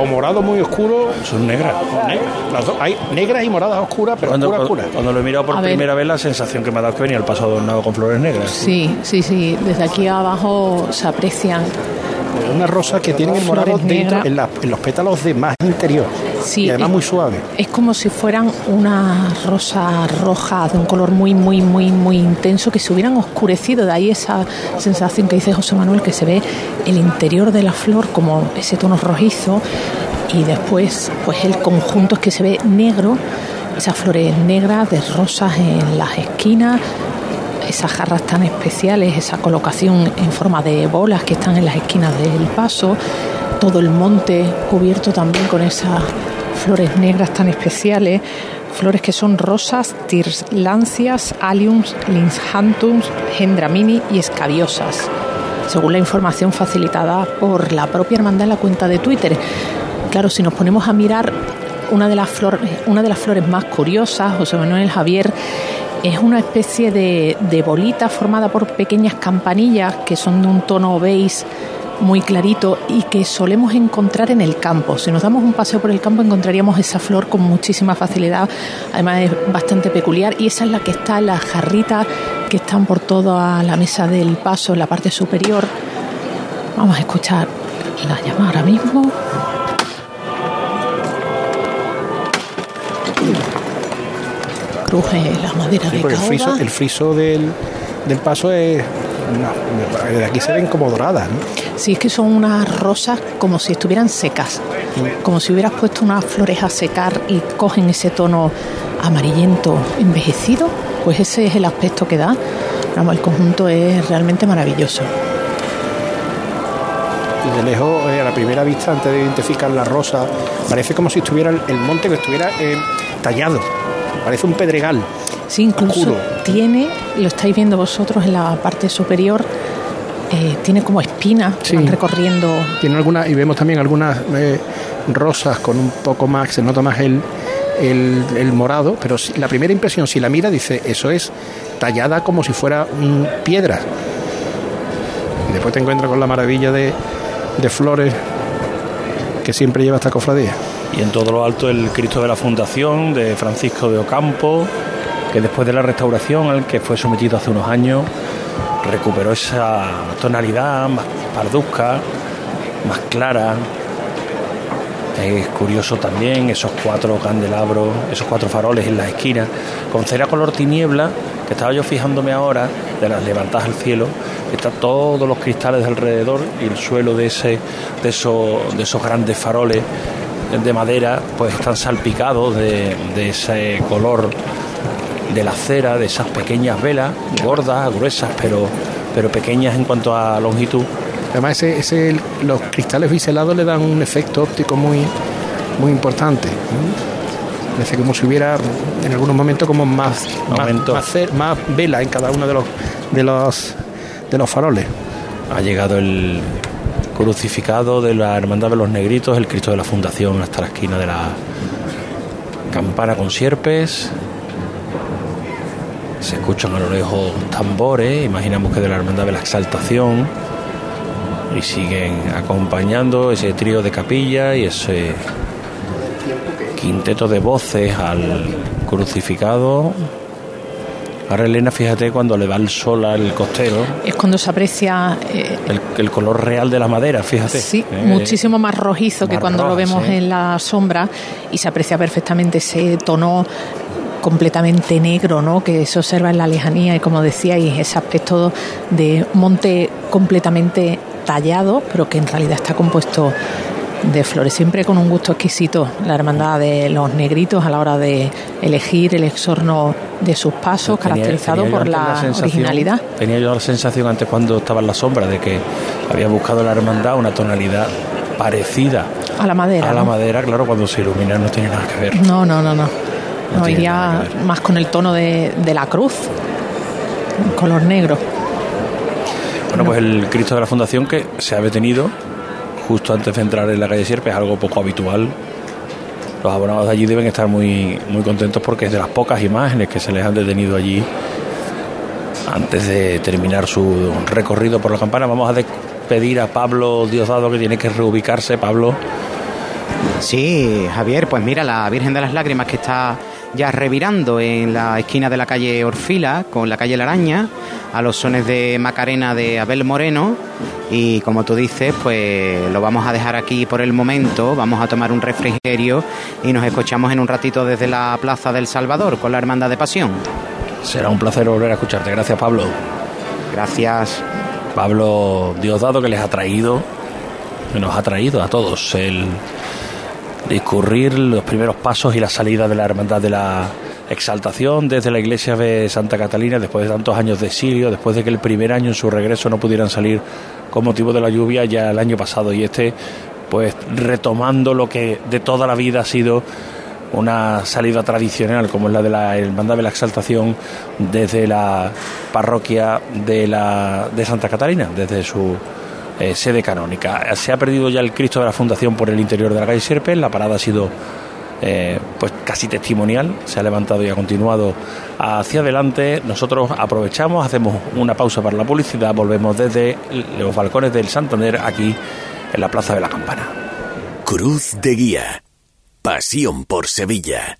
o morado muy oscuro. Son negras. Las dos- hay negras y moradas oscuras, pero Cuando, oscuras, cuando, oscuras. cuando lo he mirado por A ver. primera vez, la sensación que me ha dado es que venía el paso adornado con flores negras. Sí, sí, sí. Desde aquí abajo se aprecian Una rosa que tiene el morado dentro, negras. en, la- en los pétalos de más interior. Y además muy suave. Es como si fueran unas rosas rojas de un color muy, muy, muy, muy intenso que se hubieran oscurecido. De ahí esa sensación que dice José Manuel, que se ve el interior de la flor como ese tono rojizo y después pues el conjunto es que se ve negro, esas flores negras de rosas en las esquinas, esas jarras tan especiales, esa colocación en forma de bolas que están en las esquinas del paso, todo el monte cubierto también con esas flores negras tan especiales, flores que son rosas, tirlancias, aliums, linshantums, gendramini y escabiosas, según la información facilitada por la propia hermandad en la cuenta de Twitter. Claro, si nos ponemos a mirar una de las flores, una de las flores más curiosas, José Manuel Javier, es una especie de, de bolita formada por pequeñas campanillas que son de un tono beige muy clarito y que solemos encontrar en el campo. Si nos damos un paseo por el campo encontraríamos esa flor con muchísima facilidad, además es bastante peculiar y esa es la que está en las jarritas que están por toda la mesa del paso en la parte superior. Vamos a escuchar la llamada ahora mismo. Cruje la madera de el friso, el friso del, del paso es aquí se ven como doradas, ¿no? Sí, es que son unas rosas como si estuvieran secas, como si hubieras puesto unas flores a secar y cogen ese tono amarillento envejecido, pues ese es el aspecto que da. Vamos, el conjunto es realmente maravilloso. Y de lejos, eh, a la primera vista, antes de identificar la rosa, parece como si estuviera el monte que estuviera eh, tallado. Parece un pedregal. Sí, incluso tiene, lo estáis viendo vosotros en la parte superior, eh, tiene como espinas que van recorriendo. Tiene algunas, y vemos también algunas eh, rosas con un poco más, se nota más el, el, el morado, pero si- la primera impresión, si la mira, dice, eso es tallada como si fuera mm, piedra. Y después te encuentras con la maravilla de, de flores que siempre lleva esta cofradía. Y en todo lo alto el Cristo de la Fundación de Francisco de Ocampo, que después de la restauración al que fue sometido hace unos años, recuperó esa tonalidad más parduzca, más clara. Es curioso también esos cuatro candelabros, esos cuatro faroles en las esquinas, con cera color tiniebla, que estaba yo fijándome ahora, de las levantadas al cielo, está todos los cristales de alrededor y el suelo de ese, de esos, de esos grandes faroles de madera, pues están salpicados de ese color de la cera, de esas pequeñas velas, gordas, gruesas, pero, pero pequeñas en cuanto a longitud. Además, ese, ese- los cristales biselados le dan un efecto óptico muy, muy importante. Parece como si hubiera en algunos momentos como más, Momento. más más vela en cada uno de los, de los, de los faroles. Ha llegado el crucificado de la Hermandad de los Negritos, el Cristo de la Fundación, hasta la esquina de la campana con sierpes. Se escuchan a lo lejos tambores, imaginamos que de la Hermandad de la Exaltación. Y siguen acompañando ese trío de capilla y ese quinteto de voces al crucificado. Ahora Elena, fíjate cuando le da el sol al costero, Es cuando se aprecia eh, el, el color real de la madera, fíjate. Sí, Eh, muchísimo más rojizo que cuando lo vemos sí. en la sombra y se aprecia perfectamente ese tono completamente negro, ¿no? Que se observa en la lejanía y como decíais, ese aspecto de monte completamente tallado, pero que en realidad está compuesto de flores, siempre con un gusto exquisito, la hermandad de los negritos a la hora de elegir el exorno de sus pasos, tenía- caracterizado tenía por la, originalidad. Tenía yo la sensación antes cuando estaba en la sombra de que había buscado la hermandad una tonalidad parecida A la madera. a la madera, claro, cuando se ilumina no tiene nada que ver. No, no, no, no. No, iría más con el tono de, de la cruz, color negro. Bueno, pues el Cristo de la Fundación que se ha detenido justo antes de entrar en la calle Sierpes, algo poco habitual. Los abonados de allí deben estar muy, muy contentos porque es de las pocas imágenes que se les han detenido allí antes de terminar su recorrido por la campana. Vamos a despedir a Pablo Diosdado que tiene que reubicarse. Pablo, Sí, Javier, pues mira, la Virgen de las Lágrimas que está ya revirando en la esquina de la calle Orfila con la calle La Araña a los sones de Macarena de Abel Moreno y como tú dices pues lo vamos a dejar aquí por el momento, vamos a tomar un refrigerio y nos escuchamos en un ratito desde la Plaza del Salvador con la Hermandad de Pasión. Será un placer volver a escucharte. Gracias, Pablo. Gracias. Pablo Diosdado que les ha traído, que nos ha traído a todos el discurrir los primeros pasos y la salida de la Hermandad de la Exaltación desde la iglesia de Santa Catalina después de tantos años de exilio, después de que el primer año en su regreso no pudieran salir con motivo de la lluvia ya el año pasado. Y este pues retomando lo que de toda la vida ha sido una salida tradicional como es la de la Hermandad de la Exaltación desde la parroquia de, la, de Santa Catalina, desde su eh, sede canónica. Se ha perdido ya el Cristo de la Fundación por el interior de la calle Sierpe, la parada ha sido eh, pues casi testimonial, se ha levantado y ha continuado hacia adelante. Nosotros aprovechamos, hacemos una pausa para la publicidad, volvemos desde los balcones del Santander aquí en la Plaza de la Campana. Cruz de Guía. Pasión por Sevilla.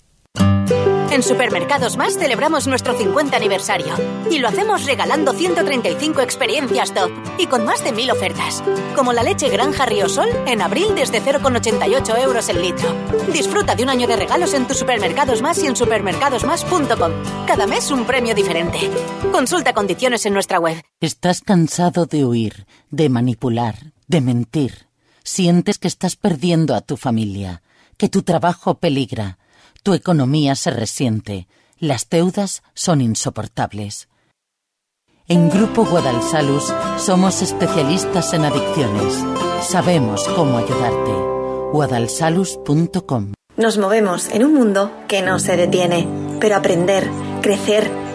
En Supermercados Más celebramos nuestro 50 aniversario y lo hacemos regalando 135 experiencias top y con más de 1000 ofertas, como la leche Granja Riosol en abril desde 0,88 euros el litro. Disfruta de un año de regalos en tus Supermercados Más y en supermercadosmás.com. Cada mes un premio diferente. Consulta condiciones en nuestra web. ¿Estás cansado de huir, de manipular, de mentir? ¿Sientes que estás perdiendo a tu familia, que tu trabajo peligra? Tu economía se resiente. Las deudas son insoportables. En Grupo Guadalsalus somos especialistas en adicciones. Sabemos cómo ayudarte. guadalsalus.com Nos movemos en un mundo que no se detiene, pero aprender, crecer,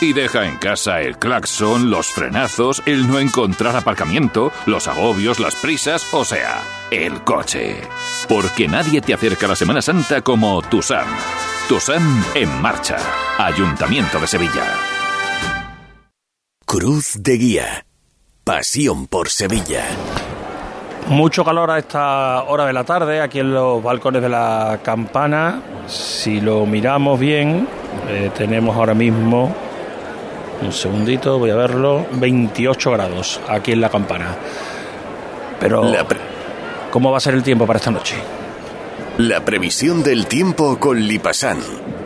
Y deja en casa el claxon, los frenazos, el no encontrar aparcamiento, los agobios, las prisas, o sea, el coche. Porque nadie te acerca a la Semana Santa como Tusam. Tusam en marcha. Ayuntamiento de Sevilla. Cruz de Guía. Pasión por Sevilla. Mucho calor a esta hora de la tarde aquí en los balcones de la campana. Si lo miramos bien, eh, tenemos ahora mismo un segundito, voy a verlo. 28 grados aquí en la campana. Pero, ¿cómo va a ser el tiempo para esta noche? La previsión del tiempo con Lipasan.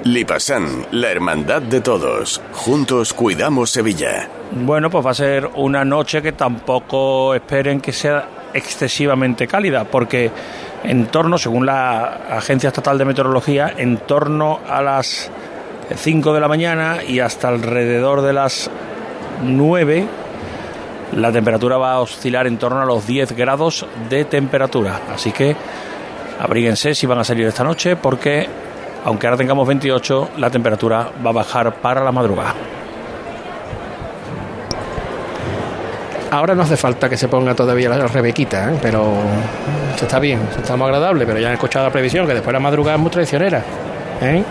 Lipasan, la hermandad de todos. Juntos cuidamos Sevilla. Bueno, pues va a ser una noche que tampoco esperen que sea excesivamente cálida, porque en torno, según la Agencia Estatal de Meteorología, en torno a las 5 de la mañana y hasta alrededor de las 9 la temperatura va a oscilar en torno a los 10 grados de temperatura. Así que abríguense si van a salir esta noche porque aunque ahora tengamos 28, la temperatura va a bajar para la madrugada. Ahora no hace falta que se ponga todavía la rebequita, ¿eh? pero se está bien, está muy agradable, pero ya han escuchado la previsión que después la madrugada es muy traicionera. ¿eh?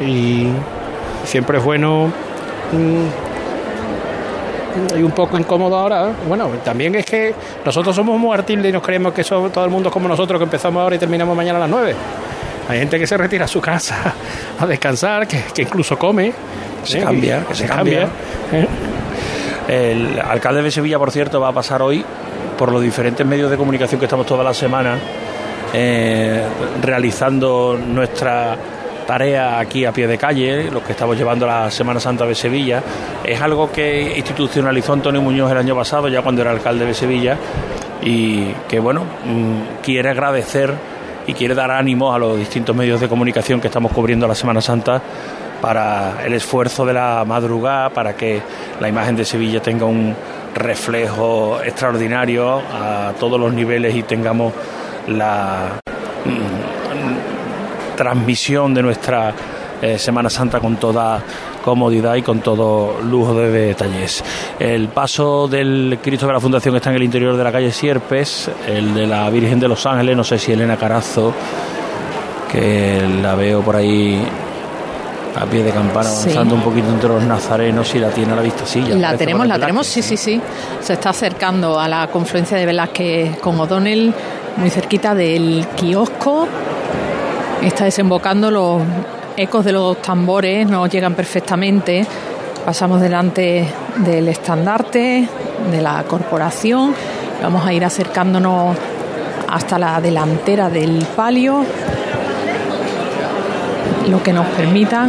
Y siempre es bueno mm, y un poco incómodo ahora. Bueno, también es que nosotros somos muy artildes y nos creemos que somos todo el mundo como nosotros, que empezamos ahora y terminamos mañana a las 9. Hay gente que se retira a su casa a descansar, que, que incluso come. Se ¿eh? cambia, que se cambia. ¿eh? El alcalde de Sevilla, por cierto, va a pasar hoy por los diferentes medios de comunicación que estamos toda la semana eh, realizando nuestra tarea aquí a pie de calle, lo que estamos llevando la Semana Santa de Sevilla. Es algo que institucionalizó Antonio Muñoz el año pasado, ya cuando era alcalde de Sevilla, y que bueno, mm, quiere agradecer y quiere dar ánimos a los distintos medios de comunicación que estamos cubriendo la Semana Santa para el esfuerzo de la madrugada, para que la imagen de Sevilla tenga un reflejo extraordinario a todos los niveles y tengamos la mm, transmisión de nuestra eh, Semana Santa con toda comodidad y con todo lujo de detalles. El paso del Cristo de la Fundación está en el interior de la calle Sierpes, el de la Virgen de los Ángeles, no sé si Elena Carazo, que la veo por ahí a pie de campana avanzando un poquito entre los nazarenos y la tiene a la vista. Sí, la tenemos, la tenemos, sí, sí, sí. Se está acercando a la confluencia de Velázquez con O'Donnell, muy cerquita del kiosco. Está desembocando los ecos de los tambores, nos llegan perfectamente. Pasamos delante del estandarte de la corporación. Vamos a ir acercándonos hasta la delantera del palio lo que nos permita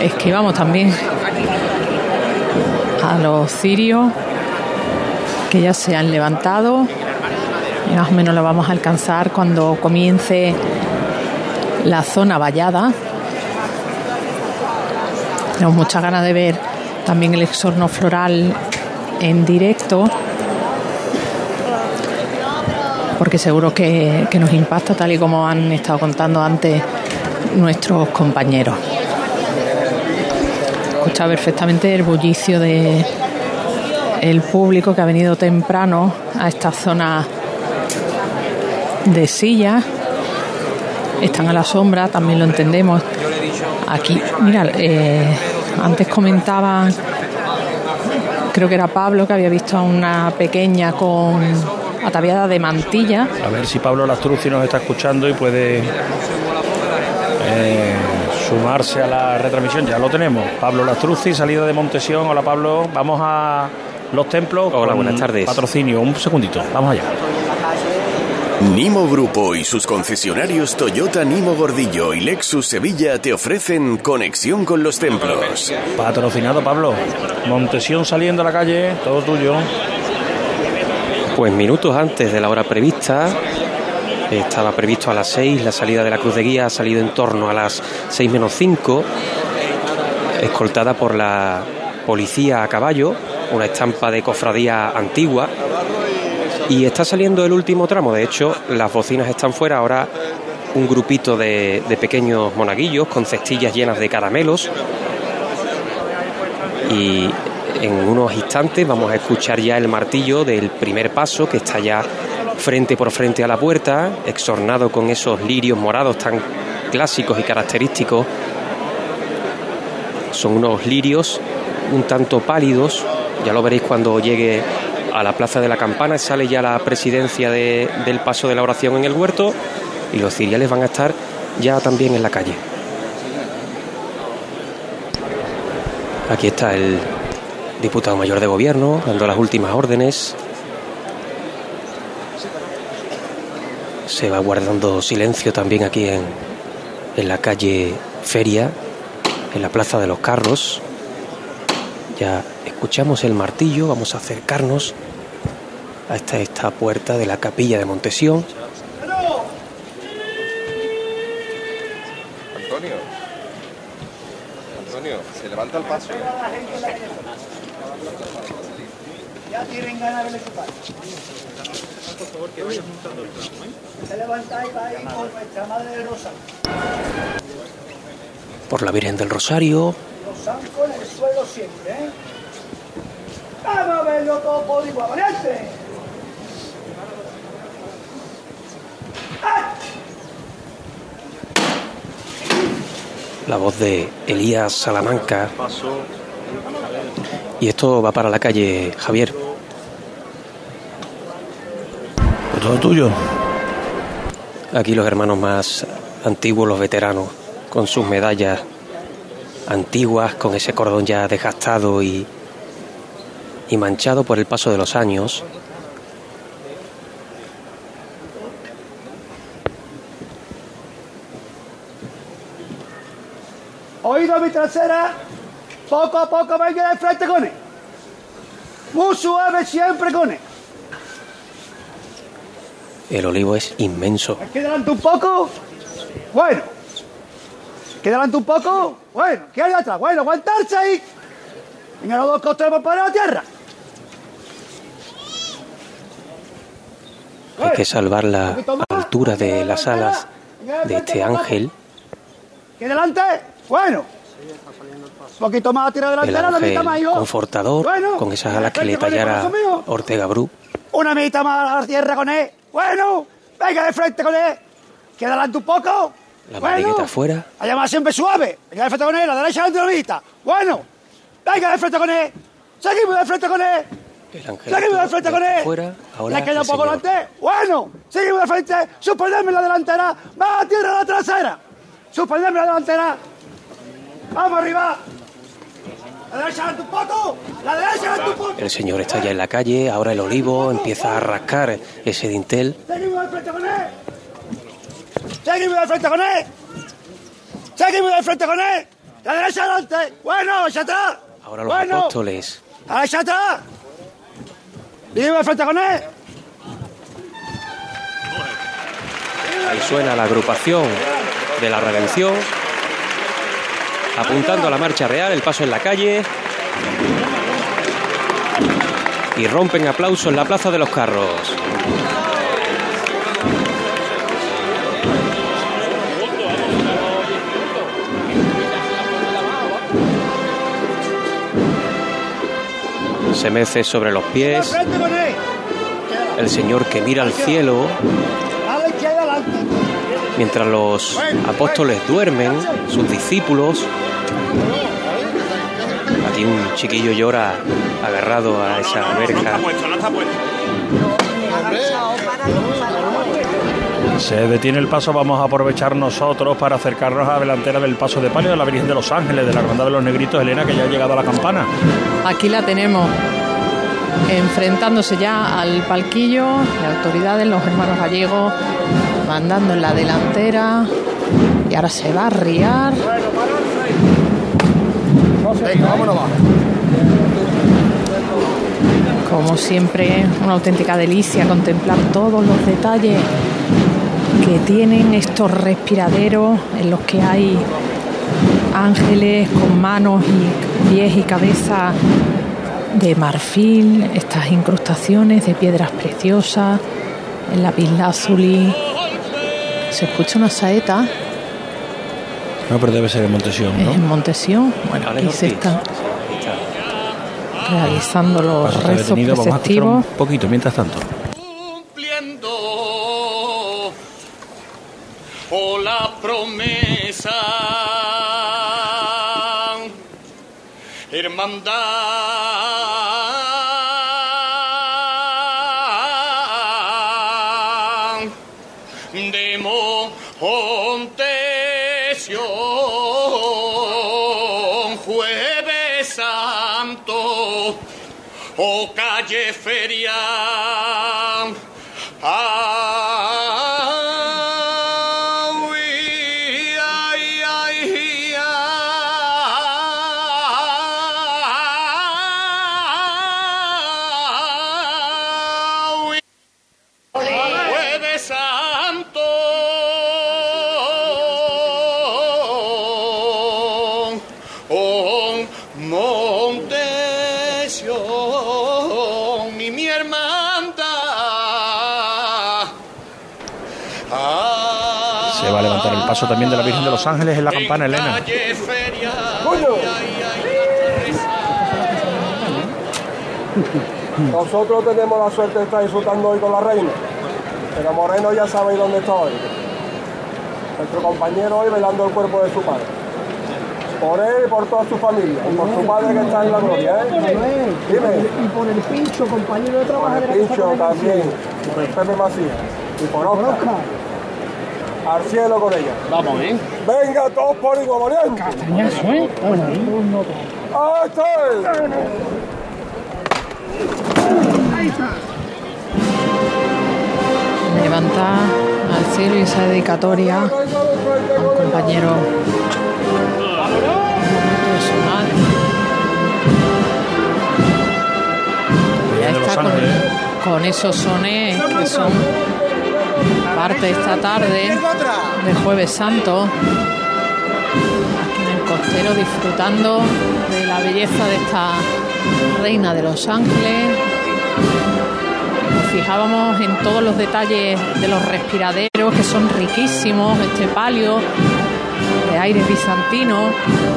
esquivamos también a los cirios que ya se han levantado más o menos lo vamos a alcanzar cuando comience la zona vallada tenemos muchas ganas de ver también el exorno floral en directo porque seguro que, nos impacta tal y como han estado contando antes nuestros compañeros. Escucha perfectamente el bullicio de público que ha venido temprano a esta zona de sillas. Están a la sombra, también lo entendemos. Aquí, mira, eh, antes comentaban, creo que era Pablo, que había visto a una pequeña con ataviada de mantilla. A ver si Pablo Lastruzzi nos está escuchando y puede eh, sumarse a la retransmisión. Ya lo tenemos. Pablo Lastruzzi, salida de Montesión. Hola Pablo, vamos a los templos. Hola, buenas tardes. Patrocinio, un segundito, vamos allá. Nimo Grupo y sus concesionarios Toyota Nimo Gordillo y Lexus Sevilla te ofrecen conexión con los templos. Patrocinado Pablo. Montesión saliendo a la calle, todo tuyo. Pues minutos antes de la hora prevista, estaba previsto a las 6, la salida de la Cruz de Guía ha salido en torno a las 6 menos 5, escoltada por la policía a caballo, una estampa de cofradía antigua, y está saliendo el último tramo, de hecho las bocinas están fuera, ahora un grupito de, de pequeños monaguillos con cestillas llenas de caramelos, y en unos instantes vamos a escuchar ya el martillo del primer paso que está ya frente por frente a la puerta, exornado con esos lirios morados tan clásicos y característicos. Son unos lirios un tanto pálidos, ya lo veréis cuando llegue a la Plaza de la Campana, sale ya la presidencia del paso de la oración en el huerto y los ciriales van a estar ya también en la calle. Aquí está el diputado mayor de gobierno, dando las últimas órdenes. Se va guardando silencio también aquí en, en la calle Feria, en la Plaza de los Carros. Ya escuchamos el martillo, vamos a acercarnos hasta esta puerta de la capilla de Montesión. Antonio, Antonio, se levanta el paso. Ya tienen ganas de. Por favor, que vayan montando el plano, ¿eh? Se levanta y va ahí con nuestra Madre de Rosa. Por la Virgen del Rosario, Los zancos en el suelo siempre, ¿eh? ¡Vamos a verlo todo por igual! ¡Valiente! La voz de Elías Salamanca. Y esto va para la calle Javier. Todo tuyo. Aquí los hermanos más antiguos, los veteranos, con sus medallas antiguas, con ese cordón ya desgastado y, y manchado por el paso de los años. Oído mi trasera, poco a poco vaya de frente con él. Muy suave siempre con él. El olivo es inmenso. ¿Aquí delante un poco? Bueno. ¿Aquí delante un poco? Bueno. ¿Qué hay atrás? Bueno, aguantarse ahí. Venga, los dos costeros por poner a tierra. Hay que salvar la altura de las alas de este ángel. ¿Aquí delante? Bueno. Un poquito más a El delantera, una mitad más, hijo. confortador Bueno. con esas alas que le tallara Ortega Bru. Una mitad más a la tierra con él. Bueno. Venga de frente con él. ¿Aquí delante un poco? La Bueno. afuera. Allá más siempre suave. Venga de frente con él, la derecha de la mitad. Bueno. Venga de frente con él. Seguimos de frente con él. El ángel Seguimos de frente con él. afuera. Ahora Le queda un poco delante. Bueno. Seguimos de frente. Suspenderme la delantera. Más a tierra la trasera. Suspenderme la delantera. Vamos arriba. La derecha delante un poco. La derecha delante un poco. El señor está ya en la calle. Ahora el olivo empieza a rascar ese dintel. Seguimos de frente con él. Seguimos de frente con él. Seguimos de frente con él. La derecha adelante. Bueno, hacia atrás. Ahora los Bueno. apóstoles. La derecha atrás. Seguimos de frente con él. Ahí suena la agrupación de la redención. Apuntando a la marcha real, el paso en la calle. Y rompen aplausos en la plaza de los carros. Se mece sobre los pies. El señor que mira al cielo mientras los apóstoles duermen, sus discípulos. Aquí un chiquillo llora agarrado a esa verja. Se detiene el paso, vamos a aprovechar nosotros para acercarnos a la delantera del paso de palio de la Virgen de los Ángeles, de la Hermandad de los Negritos, Elena, que ya ha llegado a la campana. Aquí la tenemos enfrentándose ya al palquillo, las autoridades, los hermanos gallegos, mandando en la delantera. Y ahora se va a riar. Venga, vámonos. Como siempre, una auténtica delicia contemplar todos los detalles que tienen estos respiraderos en los que hay ángeles con manos y pies y cabeza de marfil, estas incrustaciones de piedras preciosas, el lapislázuli. Se escucha una saeta No, pero debe ser en Montesión, ¿no? en Montesión. Bueno, Vale, aquí se están realizando los Paso está rezos detenido, vamos a escuchar un poquito mientras tanto. o la promesa. Hermandad Feria. Paso también de la Virgen de los Ángeles en la campana, Elena. Nosotros tenemos la suerte de estar disfrutando hoy con la reina, pero Moreno ya sabe dónde está hoy. Nuestro compañero hoy velando el cuerpo de su padre. Por él y por toda su familia, y por su padre que está en la gloria, ¿eh? Dime. Y por el pincho, compañero de trabajo Por el pincho también, por el Pepe Macías y por Oscar. Al cielo con ella. Vamos, ¿eh? Venga, todos por igual, Moreno. Castañazo, ¿eh? ¡Ahí está! Levanta al cielo y esa dedicatoria a un compañero. Sonar. Ya está con, Ángeles. con esos sones que son parte esta tarde de Jueves Santo, aquí en el costero, disfrutando de la belleza de esta reina de los ángeles. Nos fijábamos en todos los detalles de los respiraderos, que son riquísimos, este palio de aire bizantino.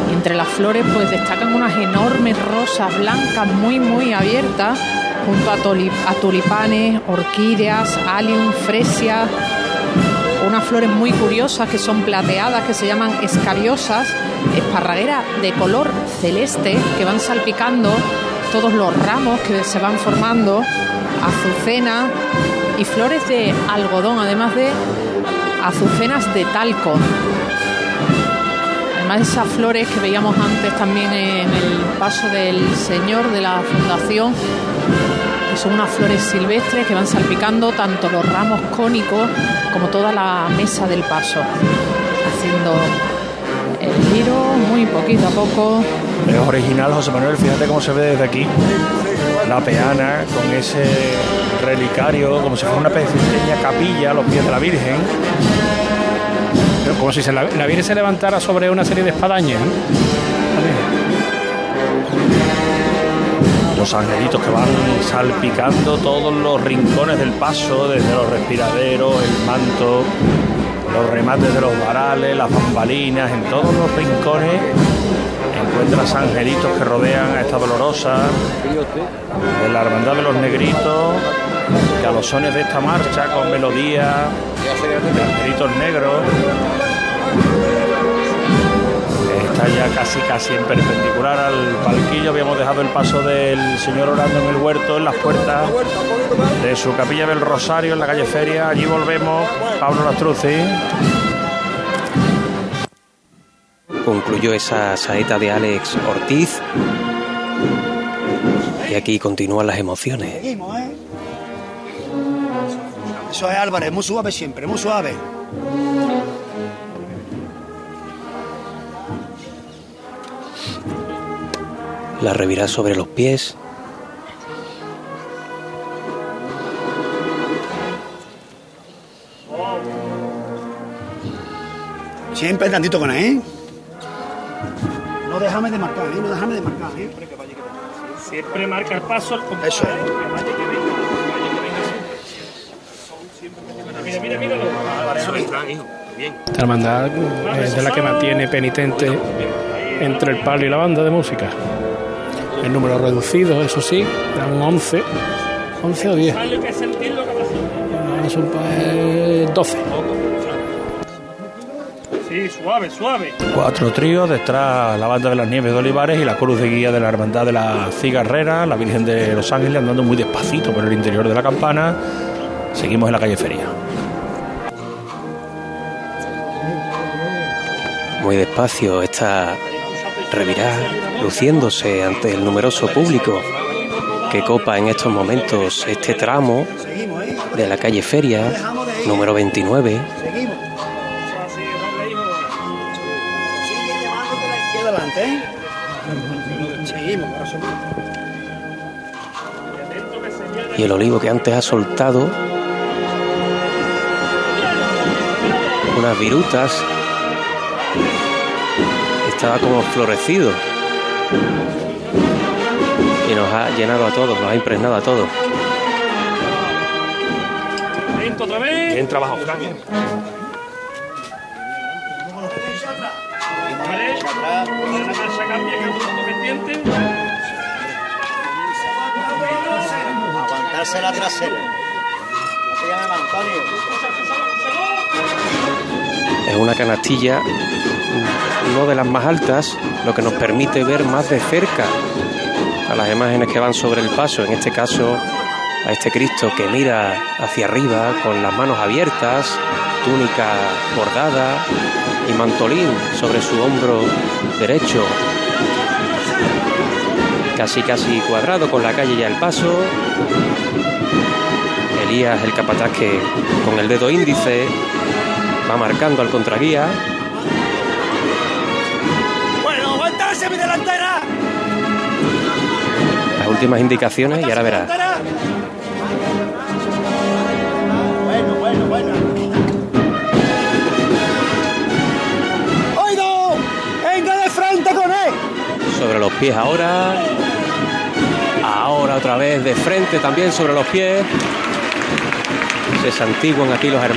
Y entre las flores, pues destacan unas enormes rosas blancas muy, muy abiertas junto a, tulipanes, orquídeas, alium, fresias, unas flores muy curiosas que son plateadas, que se llaman escabiosas, esparraguera de color celeste que van salpicando todos los ramos que se van formando, azucena y flores de algodón, además de azucenas de talco. Además de esas flores que veíamos antes también en el paso del Señor de la Fundación, son unas flores silvestres que van salpicando tanto los ramos cónicos como toda la mesa del paso, haciendo el giro muy poquito a poco. Es original, José Manuel, fíjate cómo se ve desde aquí. La peana con ese relicario, como si fuera una pequeña capilla a los pies de la Virgen. Pero como si se la, la Virgen se levantara sobre una serie de espadañas. Los angelitos que van salpicando todos los rincones del paso, desde los respiraderos, el manto, los remates de los varales, las bambalinas, en todos los rincones encuentras angelitos que rodean a esta dolorosa de la hermandad de los negritos, que a los sones de esta marcha con melodía de angelitos negros está ya casi casi en perpendicular al palquillo. Habíamos dejado el paso del señor orando en el huerto, en las puertas de su capilla del Rosario en la calle Feria. Allí volvemos, Pablo Lastruzzi. Concluyó esa saeta de Alex Ortiz. Y aquí continúan las emociones. Seguimos, ¿eh? Eso es Álvarez, muy suave siempre, muy suave. La revirá sobre los pies. Siempre tantito con él, ¿eh? No déjame de marcar, ¿eh? No déjame de marcar, ¿eh? Siempre marca el paso. Eso es. Mira, mira, míralo. Esta hermandad es de la que mantiene penitente entre el palo y la banda de música. El número reducido, eso sí, eran 11. 11 o 10. Son pues, 12. Sí, suave, suave. Cuatro tríos, detrás la banda de las Nieves de Olivares y la cruz de guía de la Hermandad de la Cigarrera, la Virgen de los Ángeles andando muy despacito por el interior de la campana. Seguimos en la calle Feria. Muy despacio esta revirá, luciéndose ante el numeroso público que copa en estos momentos este tramo de la calle Feria, número 29. Seguimos. Sigue llevándote la izquierda adelante, ¿eh? Seguimos, corazón. y el olivo que antes ha soltado unas virutas estaba como florecido y nos ha llenado a todos, nos ha impregnado a todos. Lento otra vez. Bien pendiente. Aguantarse la trasera. Antonio. Es una canastilla no de las más altas, lo que nos permite ver más de cerca a las imágenes que van sobre el paso, en este caso a este Cristo que mira hacia arriba con las manos abiertas, túnica bordada y mantolín sobre su hombro derecho, casi casi cuadrado con la calle y el paso. Elías, el capataz que con el dedo índice va marcando al contraguía. últimas indicaciones y ahora verás. Bueno, bueno, bueno. ¡Oido! ¡Venga de frente con él! Sobre los pies ahora. Ahora otra vez de frente también sobre los pies. Se santiguan aquí los hermanos.